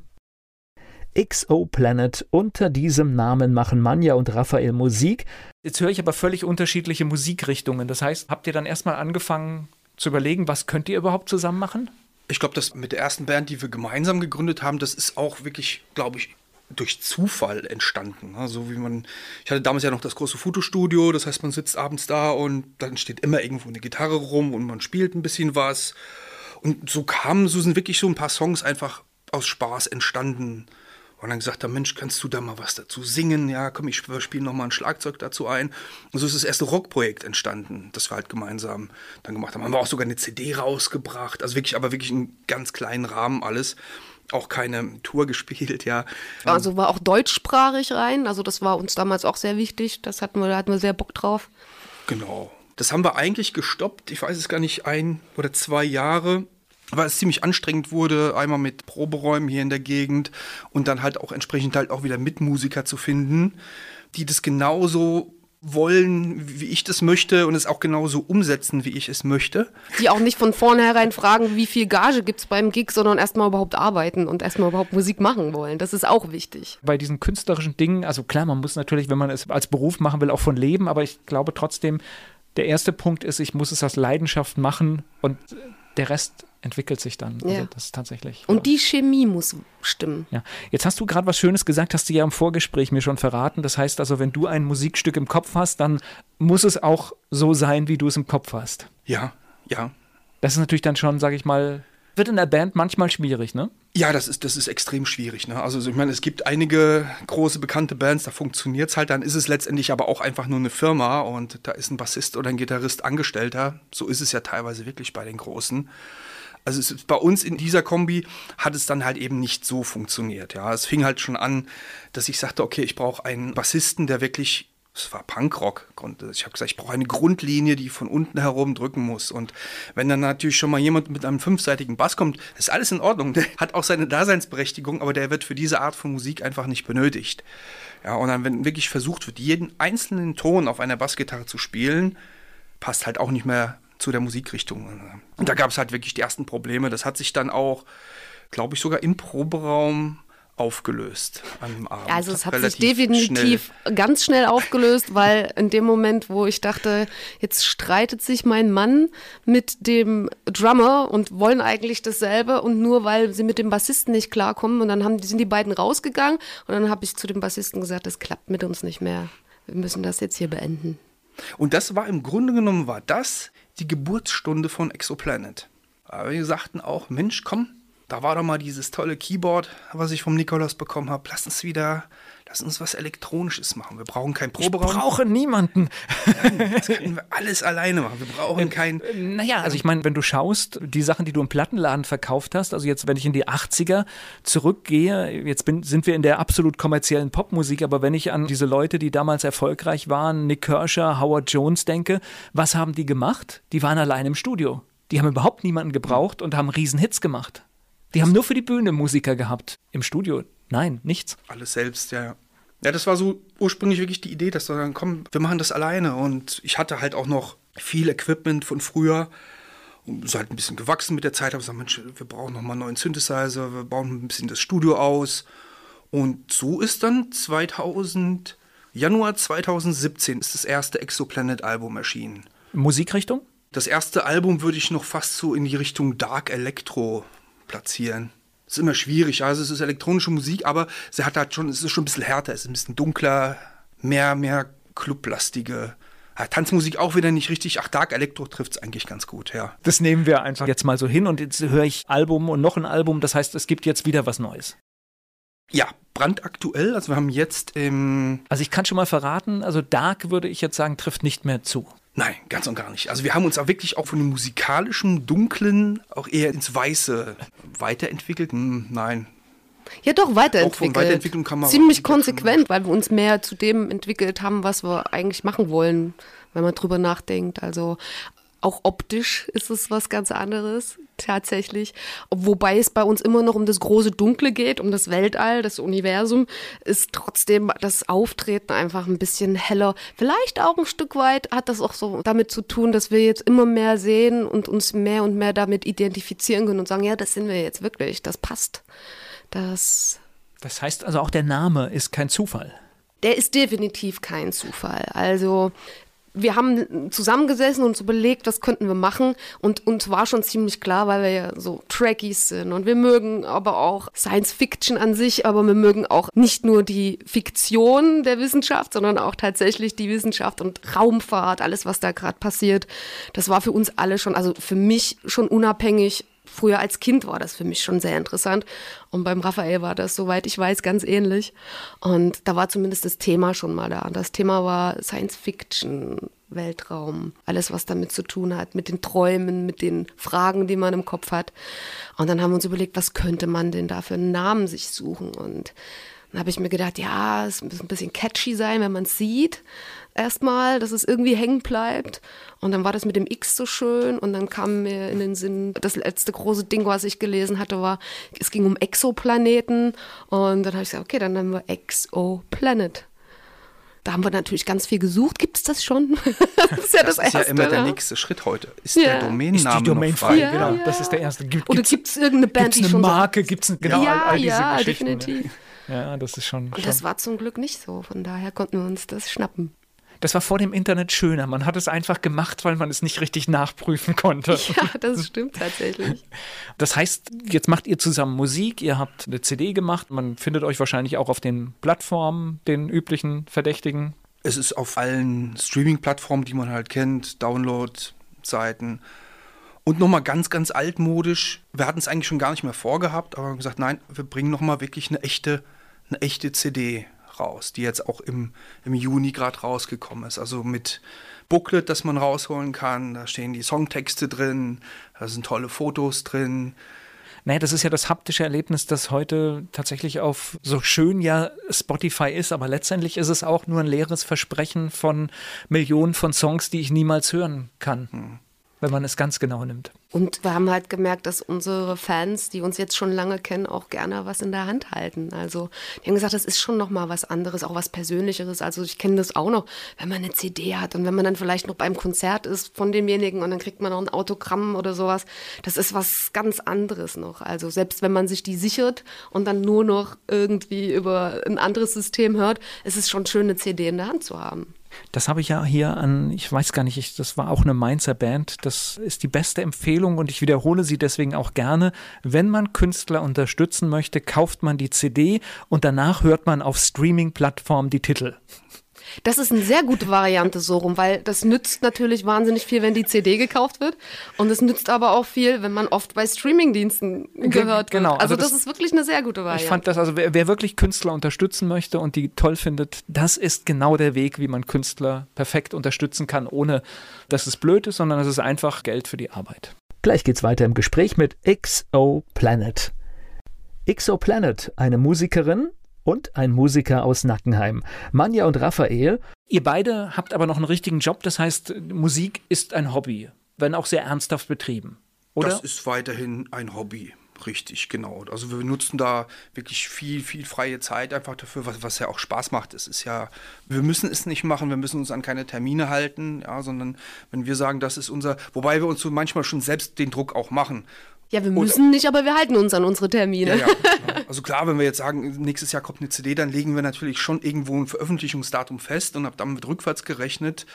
XO Planet. Unter diesem Namen machen Manja und Raphael Musik. Jetzt höre ich aber völlig unterschiedliche Musikrichtungen. Das heißt, habt ihr dann erstmal angefangen zu überlegen, was könnt ihr überhaupt zusammen machen? Ich glaube, das mit der ersten Band, die wir gemeinsam gegründet haben, das ist auch wirklich, glaube ich, durch Zufall entstanden. Also wie man, ich hatte damals ja noch das große Fotostudio, das heißt, man sitzt abends da und dann steht immer irgendwo eine Gitarre rum und man spielt ein bisschen was. Und so kamen, so sind wirklich so ein paar Songs einfach aus Spaß entstanden. Und dann gesagt Mensch, kannst du da mal was dazu singen? Ja, komm, ich spiele noch mal ein Schlagzeug dazu ein. Und so ist das erste Rockprojekt entstanden, das wir halt gemeinsam dann gemacht haben. Haben wir auch sogar eine CD rausgebracht. Also wirklich, aber wirklich in ganz kleinen Rahmen alles. Auch keine Tour gespielt, ja. Also war auch deutschsprachig rein. Also das war uns damals auch sehr wichtig. Das hatten wir, da hatten wir sehr Bock drauf. Genau. Das haben wir eigentlich gestoppt, ich weiß es gar nicht, ein oder zwei Jahre, weil es ziemlich anstrengend wurde, einmal mit Proberäumen hier in der Gegend und dann halt auch entsprechend halt auch wieder Mitmusiker zu finden, die das genauso wollen, wie ich das möchte und es auch genauso umsetzen, wie ich es möchte. Die auch nicht von vornherein fragen, wie viel Gage gibt es beim Gig, sondern erstmal überhaupt arbeiten und erstmal überhaupt Musik machen wollen. Das ist auch wichtig. Bei diesen künstlerischen Dingen, also klar, man muss natürlich, wenn man es als Beruf machen will, auch von leben, aber ich glaube trotzdem, der erste Punkt ist, ich muss es aus Leidenschaft machen und der Rest entwickelt sich dann. Ja. Also das ist tatsächlich. Und ja. die Chemie muss stimmen. Ja. Jetzt hast du gerade was Schönes gesagt, hast du ja im Vorgespräch mir schon verraten. Das heißt also, wenn du ein Musikstück im Kopf hast, dann muss es auch so sein, wie du es im Kopf hast. Ja, ja. Das ist natürlich dann schon, sage ich mal, wird in der Band manchmal schwierig, ne? Ja, das ist, das ist extrem schwierig. Ne? Also ich meine, es gibt einige große bekannte Bands, da funktioniert es halt, dann ist es letztendlich aber auch einfach nur eine Firma und da ist ein Bassist oder ein Gitarrist Angestellter. So ist es ja teilweise wirklich bei den Großen. Also es bei uns in dieser Kombi hat es dann halt eben nicht so funktioniert. Ja, es fing halt schon an, dass ich sagte, okay, ich brauche einen Bassisten, der wirklich es war Punkrock. Ich habe gesagt, ich brauche eine Grundlinie, die von unten herum drücken muss. Und wenn dann natürlich schon mal jemand mit einem fünfseitigen Bass kommt, ist alles in Ordnung. Der hat auch seine Daseinsberechtigung, aber der wird für diese Art von Musik einfach nicht benötigt. Ja, und dann, wenn wirklich versucht wird, jeden einzelnen Ton auf einer Bassgitarre zu spielen, passt halt auch nicht mehr zu der Musikrichtung. Und da gab es halt wirklich die ersten Probleme. Das hat sich dann auch, glaube ich, sogar im Proberaum aufgelöst am Abend. Also es hat sich definitiv schnell. ganz schnell aufgelöst, weil in dem Moment, wo ich dachte, jetzt streitet sich mein Mann mit dem Drummer und wollen eigentlich dasselbe und nur weil sie mit dem Bassisten nicht klarkommen und dann haben, sind die beiden rausgegangen und dann habe ich zu dem Bassisten gesagt, das klappt mit uns nicht mehr. Wir müssen das jetzt hier beenden. Und das war im Grunde genommen war das die Geburtsstunde von Exoplanet. Aber wir sagten auch, Mensch, komm, da war doch mal dieses tolle Keyboard, was ich vom Nikolaus bekommen habe. Lass uns wieder, lass uns was Elektronisches machen. Wir brauchen keinen Proberaum. Ich brauche niemanden. das können wir alles alleine machen. Wir brauchen keinen. Naja, also ich meine, wenn du schaust, die Sachen, die du im Plattenladen verkauft hast, also jetzt, wenn ich in die 80er zurückgehe, jetzt bin, sind wir in der absolut kommerziellen Popmusik, aber wenn ich an diese Leute, die damals erfolgreich waren, Nick Kershaw, Howard Jones denke, was haben die gemacht? Die waren allein im Studio. Die haben überhaupt niemanden gebraucht und haben Riesenhits gemacht. Die haben nur für die Bühne Musiker gehabt. Im Studio, nein, nichts. Alles selbst, ja. Ja, das war so ursprünglich wirklich die Idee, dass wir dann, komm, wir machen das alleine. Und ich hatte halt auch noch viel Equipment von früher. Und ist halt ein bisschen gewachsen mit der Zeit. Aber gesagt, Mensch, wir brauchen nochmal einen neuen Synthesizer, wir bauen ein bisschen das Studio aus. Und so ist dann 2000, Januar 2017 ist das erste Exoplanet-Album erschienen. Musikrichtung? Das erste Album würde ich noch fast so in die Richtung Dark Electro platzieren. Das ist immer schwierig. Also es ist elektronische Musik, aber sie hat halt schon, es ist schon ein bisschen härter, es ist ein bisschen dunkler, mehr, mehr clublastige. Ja, Tanzmusik auch wieder nicht richtig. Ach, Dark Electro trifft es eigentlich ganz gut, ja. Das nehmen wir einfach jetzt mal so hin und jetzt höre ich Album und noch ein Album. Das heißt, es gibt jetzt wieder was Neues. Ja, brandaktuell. Also wir haben jetzt im. Also ich kann schon mal verraten, also Dark würde ich jetzt sagen, trifft nicht mehr zu. Nein, ganz und gar nicht. Also wir haben uns auch wirklich auch von dem musikalischen, dunklen auch eher ins Weiße weiterentwickelt. Hm, nein. Ja, doch, weiterentwickelt. Auch Weiterentwicklung kann man Ziemlich konsequent, weil wir uns mehr zu dem entwickelt haben, was wir eigentlich machen wollen, wenn man drüber nachdenkt. Also auch optisch ist es was ganz anderes, tatsächlich. Wobei es bei uns immer noch um das große Dunkle geht, um das Weltall, das Universum, ist trotzdem das Auftreten einfach ein bisschen heller. Vielleicht auch ein Stück weit hat das auch so damit zu tun, dass wir jetzt immer mehr sehen und uns mehr und mehr damit identifizieren können und sagen, ja, das sind wir jetzt wirklich, das passt. Das. Das heißt also auch der Name ist kein Zufall. Der ist definitiv kein Zufall. Also wir haben zusammengesessen und uns überlegt, was könnten wir machen. Und uns war schon ziemlich klar, weil wir ja so Trekkies sind. Und wir mögen aber auch Science Fiction an sich, aber wir mögen auch nicht nur die Fiktion der Wissenschaft, sondern auch tatsächlich die Wissenschaft und Raumfahrt, alles, was da gerade passiert. Das war für uns alle schon, also für mich schon unabhängig früher als Kind war das für mich schon sehr interessant. Und beim Raphael war das, soweit ich weiß, ganz ähnlich. Und da war zumindest das Thema schon mal da. Das Thema war Science Fiction, Weltraum, alles, was damit zu tun hat, mit den Träumen, mit den Fragen, die man im Kopf hat. Und dann haben wir uns überlegt, was könnte man denn da für einen Namen sich suchen? Und dann habe ich mir gedacht, ja, es muss ein bisschen catchy sein, wenn man es sieht erstmal, dass es irgendwie hängen bleibt. Und dann war das mit dem X so schön und dann kam mir in den Sinn, das letzte große Ding, was ich gelesen hatte, war, es ging um Exoplaneten und dann habe ich gesagt, okay, dann nennen wir Exoplanet. Da haben wir natürlich ganz viel gesucht. Gibt es das schon? das ist ja das, das ist Erste, ja immer der nächste Schritt heute. Ist ja. der Domainname ist die Domain frei? Ja, genau, ja. das ist der erste. Gibt, Oder gibt es irgendeine Band, schon eine Marke? Gibt es genau ja, all, all diese ja, Geschichten? definitiv. Ja, das ist schon. Und schon. das war zum Glück nicht so. Von daher konnten wir uns das schnappen. Das war vor dem Internet schöner. Man hat es einfach gemacht, weil man es nicht richtig nachprüfen konnte. Ja, das stimmt tatsächlich. Das heißt, jetzt macht ihr zusammen Musik, ihr habt eine CD gemacht, man findet euch wahrscheinlich auch auf den Plattformen, den üblichen Verdächtigen. Es ist auf allen Streaming-Plattformen, die man halt kennt, Download-Seiten. Und nochmal ganz, ganz altmodisch. Wir hatten es eigentlich schon gar nicht mehr vorgehabt, aber haben gesagt, nein, wir bringen nochmal wirklich eine echte, eine echte CD raus, die jetzt auch im, im Juni gerade rausgekommen ist. Also mit Booklet, das man rausholen kann. Da stehen die Songtexte drin, da sind tolle Fotos drin. Naja, das ist ja das haptische Erlebnis, das heute tatsächlich auf so schön ja Spotify ist, aber letztendlich ist es auch nur ein leeres Versprechen von Millionen von Songs, die ich niemals hören kann. Hm wenn man es ganz genau nimmt. Und wir haben halt gemerkt, dass unsere Fans, die uns jetzt schon lange kennen, auch gerne was in der Hand halten. Also die haben gesagt, das ist schon noch mal was anderes, auch was Persönlicheres. Also ich kenne das auch noch, wenn man eine CD hat und wenn man dann vielleicht noch beim Konzert ist von demjenigen und dann kriegt man noch ein Autogramm oder sowas. Das ist was ganz anderes noch. Also selbst wenn man sich die sichert und dann nur noch irgendwie über ein anderes System hört, ist es schon schön, eine CD in der Hand zu haben. Das habe ich ja hier an, ich weiß gar nicht, ich, das war auch eine Mainzer Band. Das ist die beste Empfehlung und ich wiederhole sie deswegen auch gerne. Wenn man Künstler unterstützen möchte, kauft man die CD und danach hört man auf Streaming-Plattformen die Titel. Das ist eine sehr gute Variante so rum, weil das nützt natürlich wahnsinnig viel, wenn die CD gekauft wird. Und es nützt aber auch viel, wenn man oft bei Streamingdiensten gehört genau, wird. Also, also das, das, ist wirklich eine sehr gute Variante. Ich fand das, also wer, wer, wirklich Künstler unterstützen möchte und die toll findet, das ist genau der Weg, wie man Künstler perfekt unterstützen kann, ohne dass es blöd ist, sondern es ist einfach Geld für die Arbeit. Gleich geht's weiter im Gespräch mit XO Planet. XO Planet, eine Musikerin, und ein Musiker aus Nackenheim. Manja und Raphael. Ihr beide habt aber noch einen richtigen Job, das heißt, Musik ist ein Hobby, wenn auch sehr ernsthaft betrieben. Oder? Das ist weiterhin ein Hobby. Richtig, genau. Also wir nutzen da wirklich viel, viel freie Zeit einfach dafür, was, was ja auch Spaß macht. Es ist ja, wir müssen es nicht machen, wir müssen uns an keine Termine halten, ja, sondern wenn wir sagen, das ist unser, wobei wir uns so manchmal schon selbst den Druck auch machen. Ja, wir müssen Oder, nicht, aber wir halten uns an unsere Termine. Ja, ja. Also klar, wenn wir jetzt sagen, nächstes Jahr kommt eine CD, dann legen wir natürlich schon irgendwo ein Veröffentlichungsdatum fest und dann wird rückwärts gerechnet.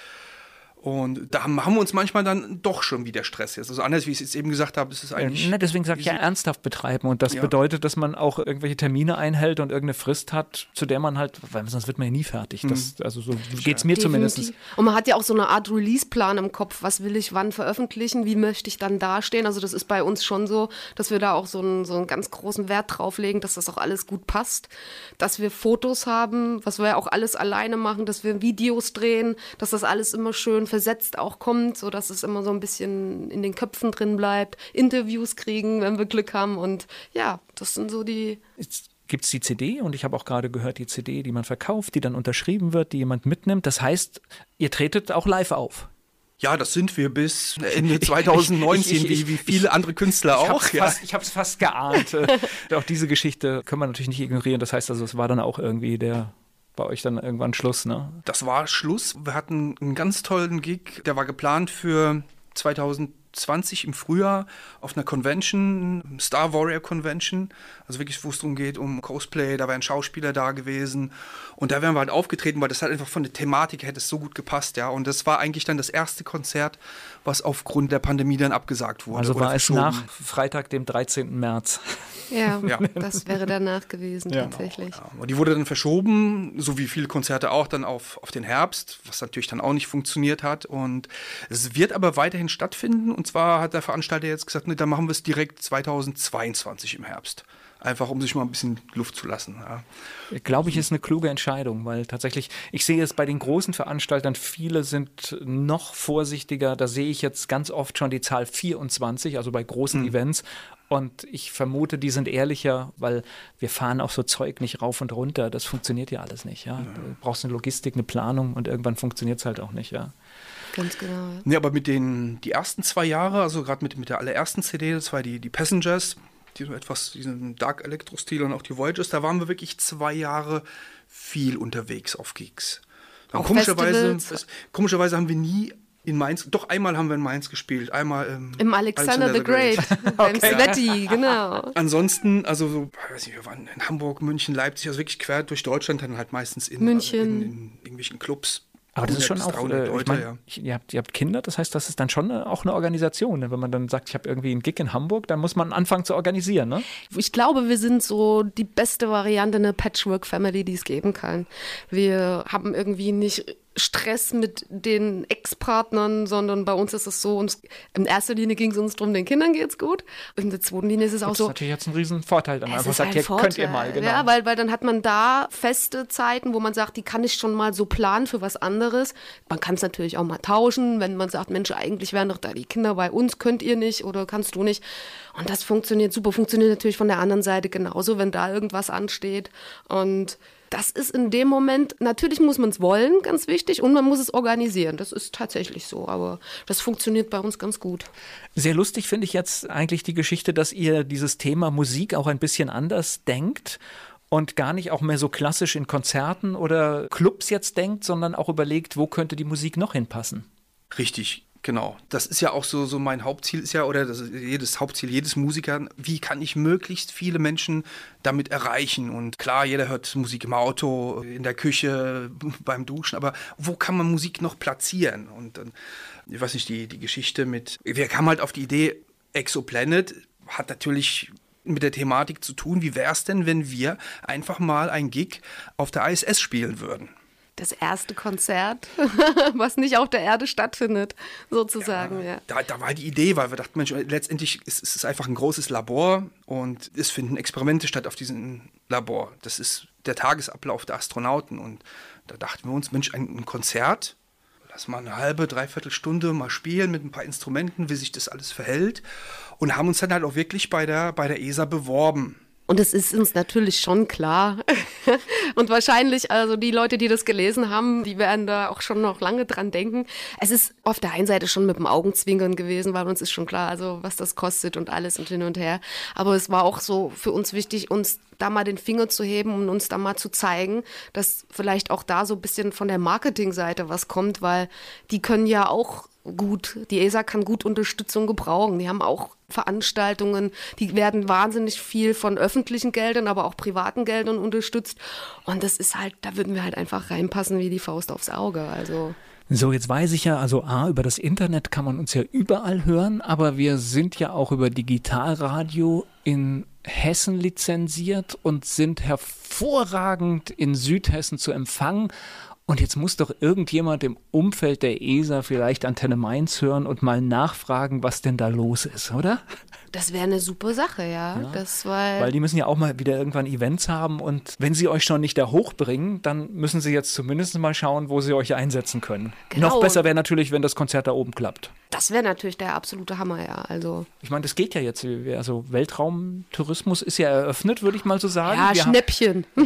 Und da haben wir uns manchmal dann doch schon wieder Stress jetzt. Also anders, wie ich es jetzt eben gesagt habe, ist es eigentlich. Ja, ne, deswegen sage ich ja ernsthaft betreiben. Und das ja. bedeutet, dass man auch irgendwelche Termine einhält und irgendeine Frist hat, zu der man halt, weil sonst wird man ja nie fertig. Das, mhm. also so geht es mir Definitiv. zumindest. Und man hat ja auch so eine Art Release-Plan im Kopf. Was will ich wann veröffentlichen? Wie möchte ich dann dastehen? Also das ist bei uns schon so, dass wir da auch so einen, so einen ganz großen Wert drauf legen, dass das auch alles gut passt. Dass wir Fotos haben, was wir ja auch alles alleine machen, dass wir Videos drehen, dass das alles immer schön versetzt auch kommt, so dass es immer so ein bisschen in den Köpfen drin bleibt. Interviews kriegen, wenn wir Glück haben und ja, das sind so die. Jetzt gibt es die CD und ich habe auch gerade gehört, die CD, die man verkauft, die dann unterschrieben wird, die jemand mitnimmt. Das heißt, ihr tretet auch live auf. Ja, das sind wir bis Ende 2019, ich, ich, ich, wie, wie viele andere Künstler auch. Ja. Fast, ich habe es fast geahnt. auch diese Geschichte können wir natürlich nicht ignorieren. Das heißt also, es war dann auch irgendwie der bei euch dann irgendwann Schluss, ne? Das war Schluss. Wir hatten einen ganz tollen Gig, der war geplant für 2020 im Frühjahr auf einer Convention, Star Warrior Convention, also wirklich, wo es darum geht, um Cosplay, da wäre ein Schauspieler da gewesen und da wären wir halt aufgetreten, weil das halt einfach von der Thematik hätte es so gut gepasst, ja. Und das war eigentlich dann das erste Konzert, was aufgrund der Pandemie dann abgesagt wurde. Also war es nach Freitag, dem 13. März. Ja, ja. das wäre danach gewesen ja. tatsächlich. Ja. Und die wurde dann verschoben, so wie viele Konzerte auch, dann auf, auf den Herbst, was natürlich dann auch nicht funktioniert hat. Und es wird aber weiterhin stattfinden. Und zwar hat der Veranstalter jetzt gesagt, ne, dann machen wir es direkt 2022 im Herbst einfach um sich mal ein bisschen Luft zu lassen. Ja. Glaube ich, ist eine kluge Entscheidung, weil tatsächlich, ich sehe es bei den großen Veranstaltern, viele sind noch vorsichtiger. Da sehe ich jetzt ganz oft schon die Zahl 24, also bei großen mhm. Events. Und ich vermute, die sind ehrlicher, weil wir fahren auch so Zeug nicht rauf und runter. Das funktioniert ja alles nicht. Ja. Du brauchst eine Logistik, eine Planung und irgendwann funktioniert es halt auch nicht. Ja. Ganz genau. Ja. Nee, aber mit den die ersten zwei Jahre, also gerade mit, mit der allerersten CD, das war die, die Passengers, die so etwas, diesen Dark Electro-Stil und auch die Voyagers, da waren wir wirklich zwei Jahre viel unterwegs auf Gigs. Komischerweise, komischerweise haben wir nie in Mainz, doch einmal haben wir in Mainz gespielt, einmal ähm, Im Alexander, the Great, beim Sveti, genau. Ansonsten, also so, ich weiß nicht, wir waren in Hamburg, München, Leipzig, also wirklich quer durch Deutschland, dann halt meistens in, München. in, in irgendwelchen Clubs. Aber das ist schon 100 bis auch, 300 äh, ich Leute, mein, ja. ich- ihr, habt, ihr habt Kinder, das heißt, das ist dann schon eine, auch eine Organisation. Ne? Wenn man dann sagt, ich habe irgendwie einen Gig in Hamburg, dann muss man anfangen zu organisieren. Ne? Ich glaube, wir sind so die beste Variante, eine Patchwork-Family, die es geben kann. Wir haben irgendwie nicht Stress mit den Ex-Partnern, sondern bei uns ist es so, uns, in erster Linie ging es uns darum, den Kindern geht's gut. In der zweiten Linie ist es auch Das so, ist natürlich jetzt ein riesen Vorteil, dann Es einfach sagt, ein hier Vorteil. könnt ihr mal. Genau. Ja, weil, weil dann hat man da feste Zeiten, wo man sagt, die kann ich schon mal so planen für was anderes. Man kann es natürlich auch mal tauschen, wenn man sagt, Mensch, eigentlich wären doch da die Kinder bei uns, könnt ihr nicht oder kannst du nicht. Und das funktioniert super. Funktioniert natürlich von der anderen Seite genauso, wenn da irgendwas ansteht. Und das ist in dem Moment, natürlich muss man es wollen, ganz wichtig, und man muss es organisieren. Das ist tatsächlich so, aber das funktioniert bei uns ganz gut. Sehr lustig finde ich jetzt eigentlich die Geschichte, dass ihr dieses Thema Musik auch ein bisschen anders denkt und gar nicht auch mehr so klassisch in Konzerten oder Clubs jetzt denkt, sondern auch überlegt, wo könnte die Musik noch hinpassen. Richtig, genau. Das ist ja auch so, so mein Hauptziel ist ja, oder das jedes Hauptziel jedes Musikers, wie kann ich möglichst viele Menschen damit erreichen? Und klar, jeder hört Musik im Auto, in der Küche, beim Duschen, aber wo kann man Musik noch platzieren? Und dann, ich weiß nicht, die, die Geschichte mit, wir kamen halt auf die Idee, Exoplanet hat natürlich mit der Thematik zu tun, wie wäre es denn, wenn wir einfach mal ein Gig auf der ISS spielen würden? Das erste Konzert, was nicht auf der Erde stattfindet, sozusagen, ja. Da, da war die Idee, weil wir dachten, Mensch, letztendlich ist es ist einfach ein großes Labor und es finden Experimente statt auf diesem Labor. Das ist der Tagesablauf der Astronauten. Und da dachten wir uns, Mensch, ein, ein Konzert, lass mal eine halbe, dreiviertel Stunde mal spielen mit ein paar Instrumenten, wie sich das alles verhält. Und haben uns dann halt auch wirklich bei der, bei der ESA beworben. Und es ist uns natürlich schon klar. Und wahrscheinlich, also die Leute, die das gelesen haben, die werden da auch schon noch lange dran denken. Es ist auf der einen Seite schon mit dem Augenzwinkern gewesen, weil uns ist schon klar, also was das kostet und alles und hin und her. Aber es war auch so für uns wichtig, uns da mal den Finger zu heben und uns da mal zu zeigen, dass vielleicht auch da so ein bisschen von der Marketingseite was kommt, weil die können ja auch gut, die ESA kann gut Unterstützung gebrauchen. Die haben auch Veranstaltungen, die werden wahnsinnig viel von öffentlichen Geldern, aber auch privaten Geldern unterstützt. Und das ist halt, da würden wir halt einfach reinpassen wie die Faust aufs Auge. Also. So, jetzt weiß ich ja, also A, über das Internet kann man uns ja überall hören, aber wir sind ja auch über Digitalradio in Hessen lizenziert und sind hervorragend in Südhessen zu empfangen. Und jetzt muss doch irgendjemand im Umfeld der ESA vielleicht Antenne Mainz hören und mal nachfragen, was denn da los ist, oder? Das wäre eine super Sache, ja. Das war, Weil die müssen ja auch mal wieder irgendwann Events haben und wenn sie euch schon nicht da hochbringen, dann müssen sie jetzt zumindest mal schauen, wo sie euch einsetzen können. Genau. Noch besser wäre natürlich, wenn das Konzert da oben klappt. das wäre natürlich der absolute Hammer, ja. Also. Ich meine, das geht ja jetzt. Also Weltraumtourismus ist ja eröffnet, würde ich mal so sagen. Ja, Wir Schnäppchen.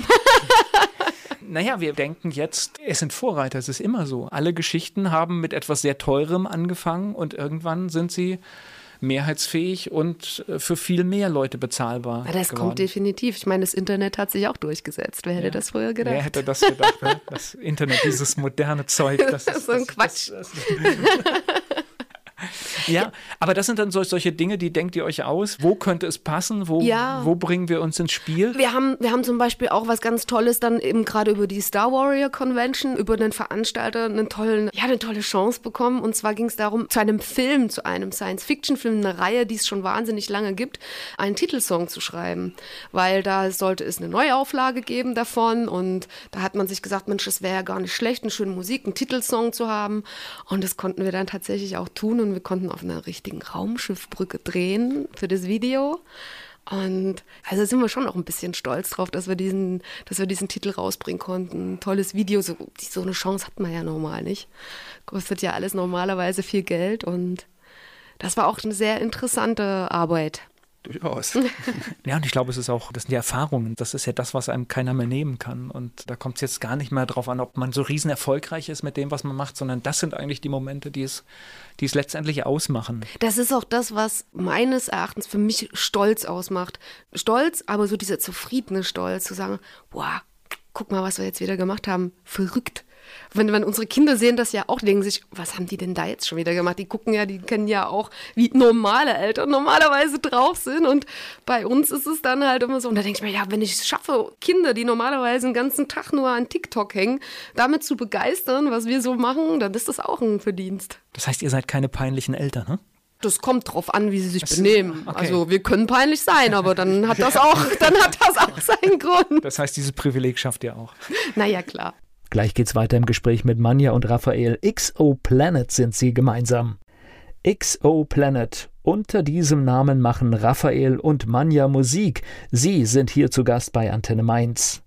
Naja, wir denken jetzt, es sind Vorreiter, es ist immer so. Alle Geschichten haben mit etwas sehr Teurem angefangen und irgendwann sind sie mehrheitsfähig und äh, für viel mehr Leute bezahlbar. Ja, das geworden. kommt definitiv. Ich meine, das Internet hat sich auch durchgesetzt. Wer hätte das früher gedacht? Wer hätte das gedacht? Das Internet, dieses moderne Zeug. Das ist so ein das- Quatsch. Das, das, ja, aber das sind dann sol- solche Dinge, die denkt ihr euch aus. Wo könnte es passen? Wo, Ja. wo bringen wir uns ins Spiel? Wir haben, wir haben zum Beispiel auch was ganz Tolles dann eben gerade über die Star Warrior Convention, über den Veranstalter einen tollen, ja, eine tolle Chance bekommen. Und zwar ging es darum, zu einem Film, zu einem Science-Fiction-Film, eine Reihe, die es schon wahnsinnig lange gibt, einen Titelsong zu schreiben. Weil da sollte es eine Neuauflage geben davon. Und da hat man sich gesagt, Mensch, es wäre ja gar nicht schlecht, eine schöne Musik, einen Titelsong zu haben. Und das konnten wir dann tatsächlich auch tun. Und wir konnten auf einer richtigen Raumschiffbrücke drehen für das Video. Und also sind wir schon auch ein bisschen stolz drauf, dass wir diesen, dass wir diesen Titel rausbringen konnten. Tolles Video, so, so eine Chance hat man ja normal nicht. Kostet ja alles normalerweise viel Geld und das war auch eine sehr interessante Arbeit. Durchaus. Ja, und ich glaube, es ist auch, das sind die Erfahrungen. Das ist ja das, was einem keiner mehr nehmen kann. Und da kommt es jetzt gar nicht mehr drauf an, ob man so riesen erfolgreich ist mit dem, was man macht, sondern das sind eigentlich die Momente, die es, die es letztendlich ausmachen. Das ist auch das, was meines Erachtens für mich Stolz ausmacht. Stolz, aber so dieser zufriedene Stolz, zu sagen, boah, guck mal, was wir jetzt wieder gemacht haben. Verrückt. Wenn, wenn unsere Kinder sehen das ja auch, denken sich, was haben die denn da jetzt schon wieder gemacht? Die gucken ja, die kennen ja auch, wie normale Eltern normalerweise drauf sind. Und bei uns ist es dann halt immer so. Und da denke ich mir, ja, wenn ich es schaffe, Kinder, die normalerweise den ganzen Tag nur an TikTok hängen, damit zu begeistern, was wir so machen, dann ist das auch ein Verdienst. Das heißt, ihr seid keine peinlichen Eltern, ne? Das kommt drauf an, wie sie sich das benehmen. Okay. Also wir können peinlich sein, aber dann hat das auch, dann hat das auch seinen Grund. Das heißt, dieses Privileg schafft ihr auch. Naja, klar. Gleich geht's weiter im Gespräch mit Manja und Raphael. XO Planet sind sie gemeinsam. XO Planet. Unter diesem Namen machen Raphael und Manja Musik. Sie sind hier zu Gast bei Antenne Mainz.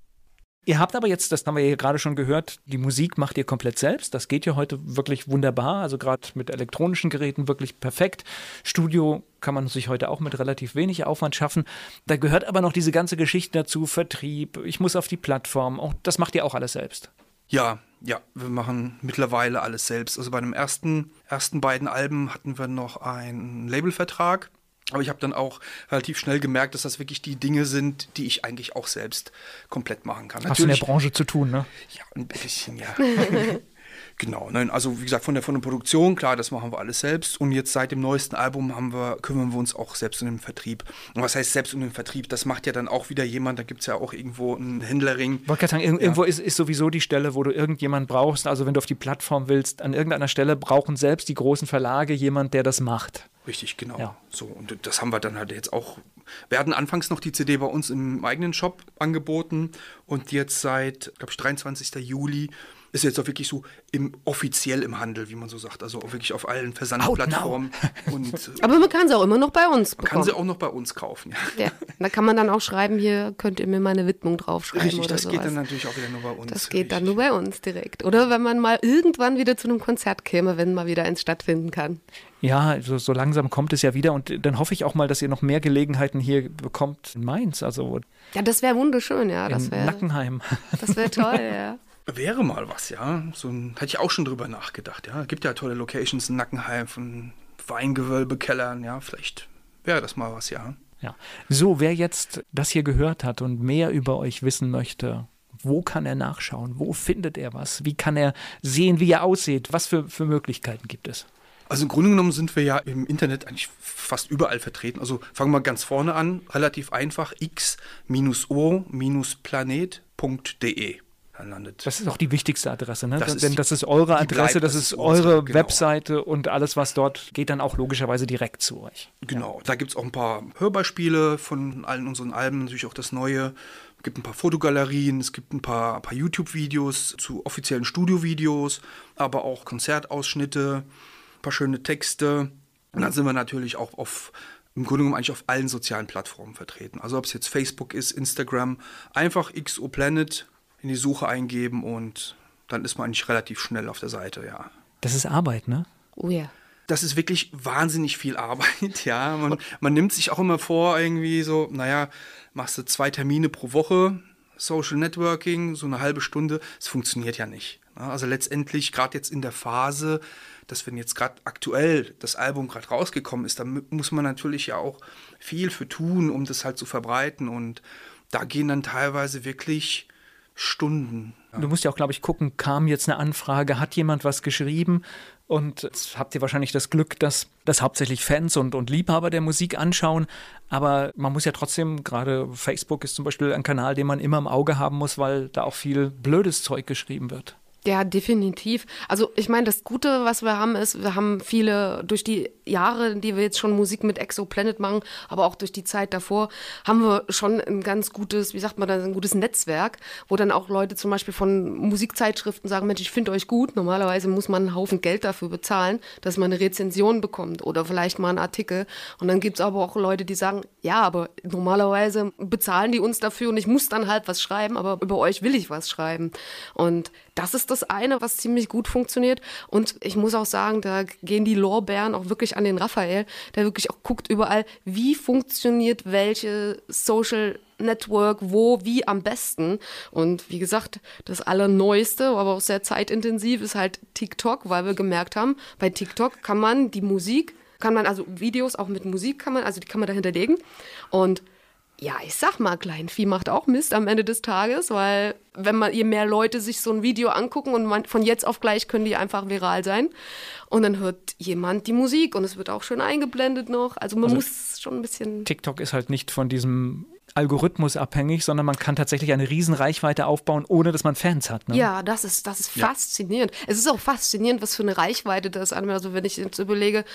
Ihr habt aber jetzt, das haben wir ja gerade schon gehört, die Musik macht ihr komplett selbst. Das geht ja heute wirklich wunderbar. Also gerade mit elektronischen Geräten wirklich perfekt. Studio kann man sich heute auch mit relativ wenig Aufwand schaffen. Da gehört aber noch diese ganze Geschichte dazu, Vertrieb, ich muss auf die Plattform. Auch das macht ihr auch alles selbst. Ja, ja, wir machen mittlerweile alles selbst. Also bei den ersten, ersten beiden Alben hatten wir noch einen Labelvertrag aber ich habe dann auch relativ schnell gemerkt, dass das wirklich die Dinge sind, die ich eigentlich auch selbst komplett machen kann. Hast du in der Branche zu tun, ne? Ja, ein bisschen, ja. Genau, nein, also wie gesagt, von der, von der Produktion, klar, das machen wir alles selbst. Und jetzt seit dem neuesten Album haben wir, kümmern wir uns auch selbst um den Vertrieb. Und was heißt selbst um den Vertrieb? Das macht ja dann auch wieder jemand, da gibt es ja auch irgendwo einen Händlerring. Ich wollte gerade sagen, irgendwo ja. ist, ist sowieso die Stelle, wo du irgendjemand brauchst. Also wenn du auf die Plattform willst, an irgendeiner Stelle brauchen selbst die großen Verlage jemand, der das macht. Richtig, genau. Ja. So, und das haben wir dann halt jetzt auch. Wir hatten anfangs noch die CD bei uns im eigenen Shop angeboten und jetzt seit, glaube ich, 23. Juli ist jetzt auch wirklich so im, offiziell im Handel, wie man so sagt. Also auch wirklich auf allen Versandplattformen. Und, äh, Aber man kann sie auch immer noch bei uns bekommen. Man kann sie auch noch bei uns kaufen, ja. ja. Da kann man dann auch schreiben, hier könnt ihr mir meine Widmung draufschreiben. Richtig, das sowas. geht dann natürlich auch wieder nur bei uns. Das geht dann nur bei uns direkt. Oder wenn man mal irgendwann wieder zu einem Konzert käme, wenn mal wieder eins stattfinden kann. Ja, so, so langsam kommt es ja wieder und dann hoffe ich auch mal, dass ihr noch mehr Gelegenheiten hier bekommt in Mainz. Also ja, das wäre wunderschön, ja. Das wär, Nackenheim. Das wäre toll, ja. Wäre mal was, ja. So ein, hätte ich auch schon drüber nachgedacht, ja. Gibt ja tolle Locations in Nackenheim von Weingewölbe, Kellern, ja. Vielleicht wäre das mal was, ja. Ja. So, wer jetzt das hier gehört hat und mehr über euch wissen möchte, wo kann er nachschauen? Wo findet er was? Wie kann er sehen, wie er aussieht? Was für, für Möglichkeiten gibt es? Also im Grunde genommen sind wir ja im Internet eigentlich fast überall vertreten. Also fangen wir ganz vorne an, relativ einfach, x-o-planet.de landet. Das ist auch die wichtigste Adresse, ne? Das Denn das ist eure Adresse, das ist eure genau. Webseite und alles, was dort geht, dann auch logischerweise direkt zu euch. Genau, ja. da gibt es auch ein paar Hörbeispiele von allen unseren Alben, natürlich auch das Neue. Es gibt ein paar Fotogalerien, es gibt ein paar, paar YouTube-Videos zu offiziellen Studiovideos, aber auch Konzertausschnitte, ein paar schöne Texte. Und dann sind wir natürlich auch auf im Grunde genommen eigentlich auf allen sozialen Plattformen vertreten. Also ob es jetzt Facebook ist, Instagram, einfach XOPlanet in die Suche eingeben und dann ist man eigentlich relativ schnell auf der Seite, ja. Das ist Arbeit, ne? Oh ja. Das ist wirklich wahnsinnig viel Arbeit, ja. Man, man nimmt sich auch immer vor, irgendwie so, naja, machst du zwei Termine pro Woche, Social Networking, so eine halbe Stunde. Es funktioniert ja nicht. Ne? Also letztendlich, gerade jetzt in der Phase, dass wenn jetzt gerade aktuell das Album gerade rausgekommen ist, da muss man natürlich ja auch viel für tun, um das halt zu verbreiten. Und da gehen dann teilweise wirklich Stunden. Du musst ja auch, glaube ich, gucken, kam jetzt eine Anfrage, hat jemand was geschrieben? Und jetzt habt ihr wahrscheinlich das Glück, dass das hauptsächlich Fans und, und Liebhaber der Musik anschauen. Aber man muss ja trotzdem, gerade Facebook ist zum Beispiel ein Kanal, den man immer im Auge haben muss, weil da auch viel blödes Zeug geschrieben wird. Ja, definitiv. Also ich meine, das Gute, was wir haben, ist, wir haben viele durch die Jahre, die wir jetzt schon Musik mit Exoplanet machen, aber auch durch die Zeit davor, haben wir schon ein ganz gutes, wie sagt man da, ein gutes Netzwerk, wo dann auch Leute zum Beispiel von Musikzeitschriften sagen, Mensch, ich finde euch gut. Normalerweise muss man einen Haufen Geld dafür bezahlen, dass man eine Rezension bekommt oder vielleicht mal einen Artikel. Und dann gibt es aber auch Leute, die sagen, ja, aber normalerweise bezahlen die uns dafür und ich muss dann halt was schreiben, aber über euch will ich was schreiben. Und das ist das eine, was ziemlich gut funktioniert. Und ich muss auch sagen, da gehen die Lorbeeren auch wirklich an den Raphael, der wirklich auch guckt überall, wie funktioniert welche Social Network, wo, wie am besten. Und wie gesagt, das Allerneueste, aber auch sehr zeitintensiv, ist halt TikTok, weil wir gemerkt haben, bei TikTok kann man die Musik, kann man also Videos auch mit Musik kann man, also die kann man da hinterlegen. Und Ja, ich sag mal, Kleinvieh macht auch Mist am Ende des Tages, weil wenn man je mehr Leute sich so ein Video angucken und man, von jetzt auf gleich können die einfach viral sein und dann hört jemand die Musik und es wird auch schön eingeblendet noch. Also man also muss schon ein bisschen. TikTok ist halt nicht von diesem Algorithmus abhängig, sondern man kann tatsächlich eine riesen Reichweite aufbauen, ohne dass man Fans hat. Ne? Ja, das ist, das ist ja. faszinierend. Es ist auch faszinierend, was für eine Reichweite das hat. Also wenn ich jetzt überlege,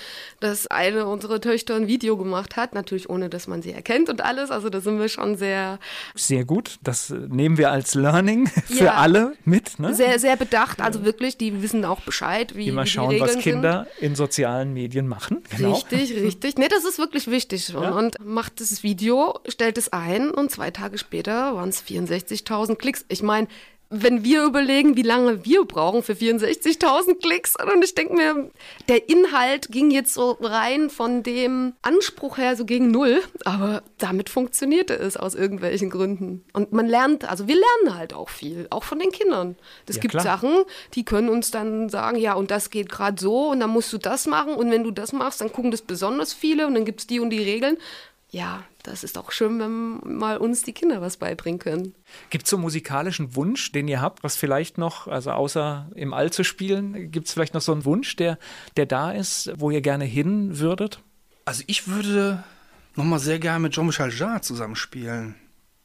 dass eine unserer Töchter ein Video gemacht hat, natürlich ohne, dass man sie erkennt und alles. Also da sind wir schon sehr... Sehr gut. Das nehmen wir als Learning für ja. alle mit. Ne? Sehr, sehr bedacht. Also wirklich, die wissen auch Bescheid, wie, Immer wie schauen, die was Kinder sind. in sozialen Medien machen. Genau. Richtig, richtig. Nee, das ist wirklich wichtig. Ja. Und macht das Video, stellt es ein ein und zwei Tage später waren es 64.000 Klicks. Ich meine, wenn wir überlegen, wie lange wir brauchen für 64.000 Klicks, und ich denke mir, der Inhalt ging jetzt so rein von dem Anspruch her so gegen null, aber damit funktionierte es aus irgendwelchen Gründen. Und man lernt, also wir lernen halt auch viel, auch von den Kindern. Es ja, gibt klar. Sachen, die können uns dann sagen, ja, und das geht gerade so, und dann musst du das machen, und wenn du das machst, dann gucken das besonders viele, und dann gibt es die und die Regeln ja, das ist auch schön, wenn mal uns die Kinder was beibringen können. Gibt es so einen musikalischen Wunsch, den ihr habt, was vielleicht noch, also außer im All zu spielen, gibt es vielleicht noch so einen Wunsch, der, der da ist, wo ihr gerne hin würdet? Also ich würde nochmal sehr gerne mit Jean-Michel Jarre zusammenspielen.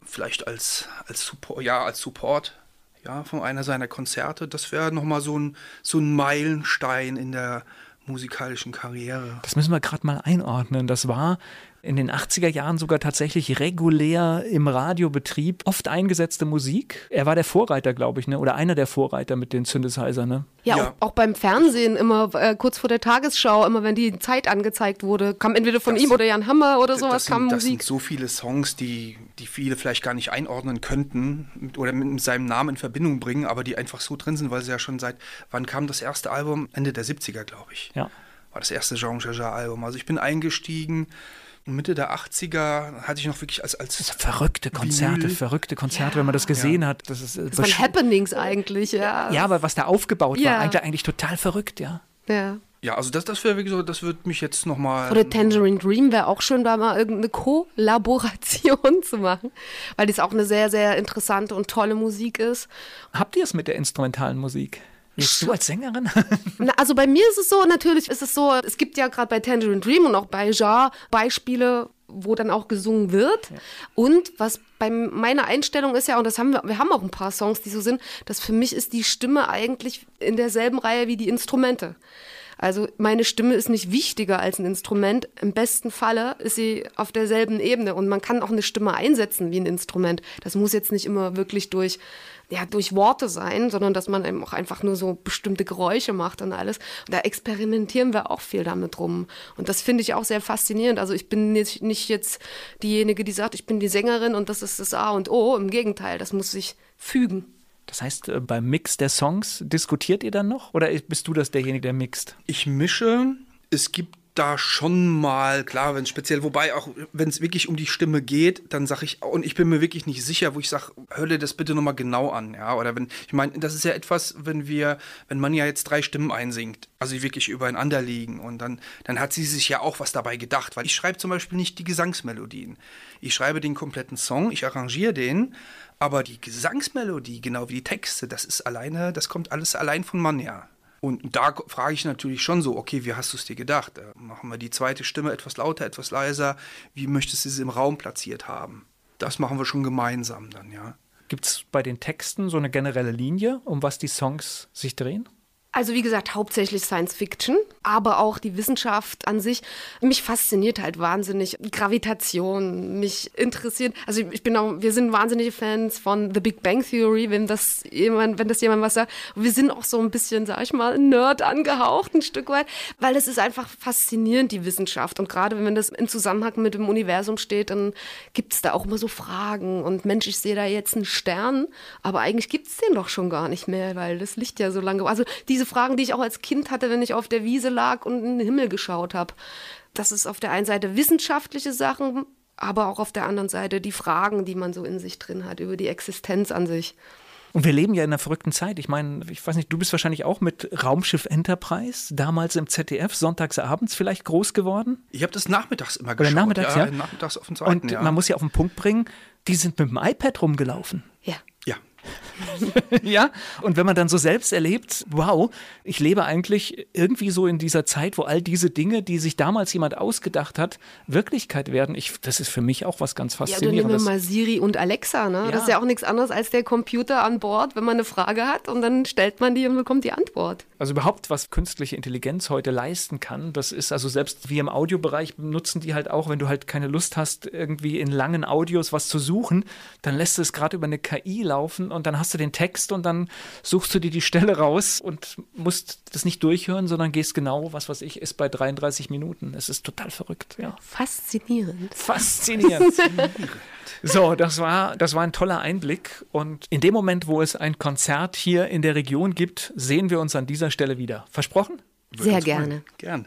Vielleicht als, als, Support, ja, als Support ja, von einer seiner Konzerte. Das wäre nochmal so ein, so ein Meilenstein in der musikalischen Karriere. Das müssen wir gerade mal einordnen. Das war in den 80er Jahren sogar tatsächlich regulär im Radiobetrieb oft eingesetzte Musik. Er war der Vorreiter, glaube ich, ne? oder einer der Vorreiter mit den Synthesizer. Ne? Ja, ja. Auch, auch, beim Fernsehen immer äh, kurz vor der Tagesschau, immer wenn die Zeit angezeigt wurde, kam entweder von das, ihm oder Jan Hammer oder sowas, das kam sind, Musik. Das sind so viele Songs, die, die viele vielleicht gar nicht einordnen könnten oder mit seinem Namen in Verbindung bringen, aber die einfach so drin sind, weil sie ja schon seit, wann kam das erste Album? Ende der 70er, glaube ich. Ja. War das erste Jean Jaja-Album. Also ich bin eingestiegen Mitte der 80er hatte ich noch wirklich als. als verrückte Konzerte, Vinyl. verrückte Konzerte, ja. wenn man das gesehen ja. hat. Das, ist, äh, das waren Happenings eigentlich, ja. Ja, aber was da aufgebaut ja. war, eigentlich, eigentlich total verrückt, ja. Ja. Ja, also das, das wäre wirklich so, das würde mich jetzt nochmal. Oder Tangerine Dream wäre auch schön, da mal irgendeine Kollaboration zu machen, weil das auch eine sehr, sehr interessante und tolle Musik ist. Habt ihr es mit der instrumentalen Musik? Jetzt du als Sängerin? Na, also bei mir ist es so, natürlich ist es so, es gibt ja gerade bei Tangerine Dream und auch bei Jar Beispiele, wo dann auch gesungen wird. Ja. Und was bei meiner Einstellung ist ja, und das haben wir, wir haben auch ein paar Songs, die so sind, dass für mich ist die Stimme eigentlich in derselben Reihe wie die Instrumente. Also meine Stimme ist nicht wichtiger als ein Instrument. Im besten Falle ist sie auf derselben Ebene und man kann auch eine Stimme einsetzen wie ein Instrument. Das muss jetzt nicht immer wirklich durch ja, durch Worte sein, sondern dass man eben auch einfach nur so bestimmte Geräusche macht und alles. Und da experimentieren wir auch viel damit rum. Und das finde ich auch sehr faszinierend. Also ich bin nicht, nicht jetzt diejenige, die sagt, ich bin die Sängerin und das ist das A und O. Im Gegenteil, das muss sich fügen. Das heißt, äh, beim Mix der Songs diskutiert ihr dann noch oder bist du das derjenige, der mixt? Ich mische. Es gibt da schon mal, klar, wenn speziell, wobei auch, wenn es wirklich um die Stimme geht, dann sage ich, und ich bin mir wirklich nicht sicher, wo ich sage, hör dir das bitte nochmal genau an, ja, oder wenn, ich meine, das ist ja etwas, wenn wir, wenn man ja jetzt drei Stimmen einsingt, also die wirklich übereinander liegen und dann, dann hat sie sich ja auch was dabei gedacht, weil ich schreibe zum Beispiel nicht die Gesangsmelodien. Ich schreibe den kompletten Song, ich arrangiere den, aber die Gesangsmelodie, genau wie die Texte, das ist alleine, das kommt alles allein von Manja. Und da frage ich natürlich schon so, okay, wie hast du es dir gedacht? Äh, machen wir die zweite Stimme etwas lauter, etwas leiser? Wie möchtest du sie im Raum platziert haben? Das machen wir schon gemeinsam dann, ja. Gibt es bei den Texten so eine generelle Linie, um was die Songs sich drehen? Also wie gesagt, hauptsächlich Science Fiction, aber auch die Wissenschaft an sich. Mich fasziniert halt wahnsinnig Gravitation, mich interessiert. Also ich bin auch, wir sind wahnsinnige Fans von The Big Bang Theory, wenn das jemand, wenn das jemand was sagt. Wir sind auch so ein bisschen, sag ich mal, Nerd angehaucht, ein Stück weit, weil es ist einfach faszinierend, die Wissenschaft. Und gerade wenn das in Zusammenhang mit dem Universum steht, dann gibt es da auch immer so Fragen. Und Mensch, ich sehe da jetzt einen Stern, aber eigentlich gibt es den doch schon gar nicht mehr, weil das Licht ja so lange. Also diese diese Fragen, die ich auch als Kind hatte, wenn ich auf der Wiese lag und in den Himmel geschaut habe. Das ist auf der einen Seite wissenschaftliche Sachen, aber auch auf der anderen Seite die Fragen, die man so in sich drin hat über die Existenz an sich. Und wir leben ja in einer verrückten Zeit. Ich meine, ich weiß nicht, du bist wahrscheinlich auch mit Raumschiff Enterprise damals im ZDF sonntags abends vielleicht groß geworden. Ich habe das nachmittags immer geschaut. Oder nachmittags, ja. Nachmittags auf den Seiten, Und ja. man muss ja auf den Punkt bringen, die sind mit dem iPad rumgelaufen. Ja. ja. und wenn man dann so selbst erlebt, wow, ich lebe eigentlich irgendwie so in dieser Zeit, wo all diese Dinge, die sich damals jemand ausgedacht hat, Wirklichkeit werden. Ich, das ist für mich auch was ganz Ja, du nimm Faszinierendes. mal Siri und Alexa, ne? Ja. Das ist ja auch nichts anderes als der Computer an Bord, wenn man eine Frage hat und dann stellt man die und bekommt die Antwort. Also überhaupt, was künstliche Intelligenz heute leisten kann, das ist also selbst wir im Audiobereich nutzen die halt auch, wenn du halt keine Lust hast, irgendwie in langen Audios was zu suchen, dann lässt du es gerade über eine KI laufen und dann hast du den Text und dann suchst du dir die Stelle raus und musst das nicht durchhören, sondern gehst genau, was weiß ich, ist bei 33 Minuten. Es ist total verrückt, ja. Faszinierend. Faszinierend. So, das war, das war ein toller Einblick. Und in dem Moment, wo es ein Konzert hier in der Region gibt, sehen wir uns an dieser Stelle wieder. Versprochen? Sehr gerne. Gerne.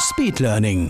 Speedlearning.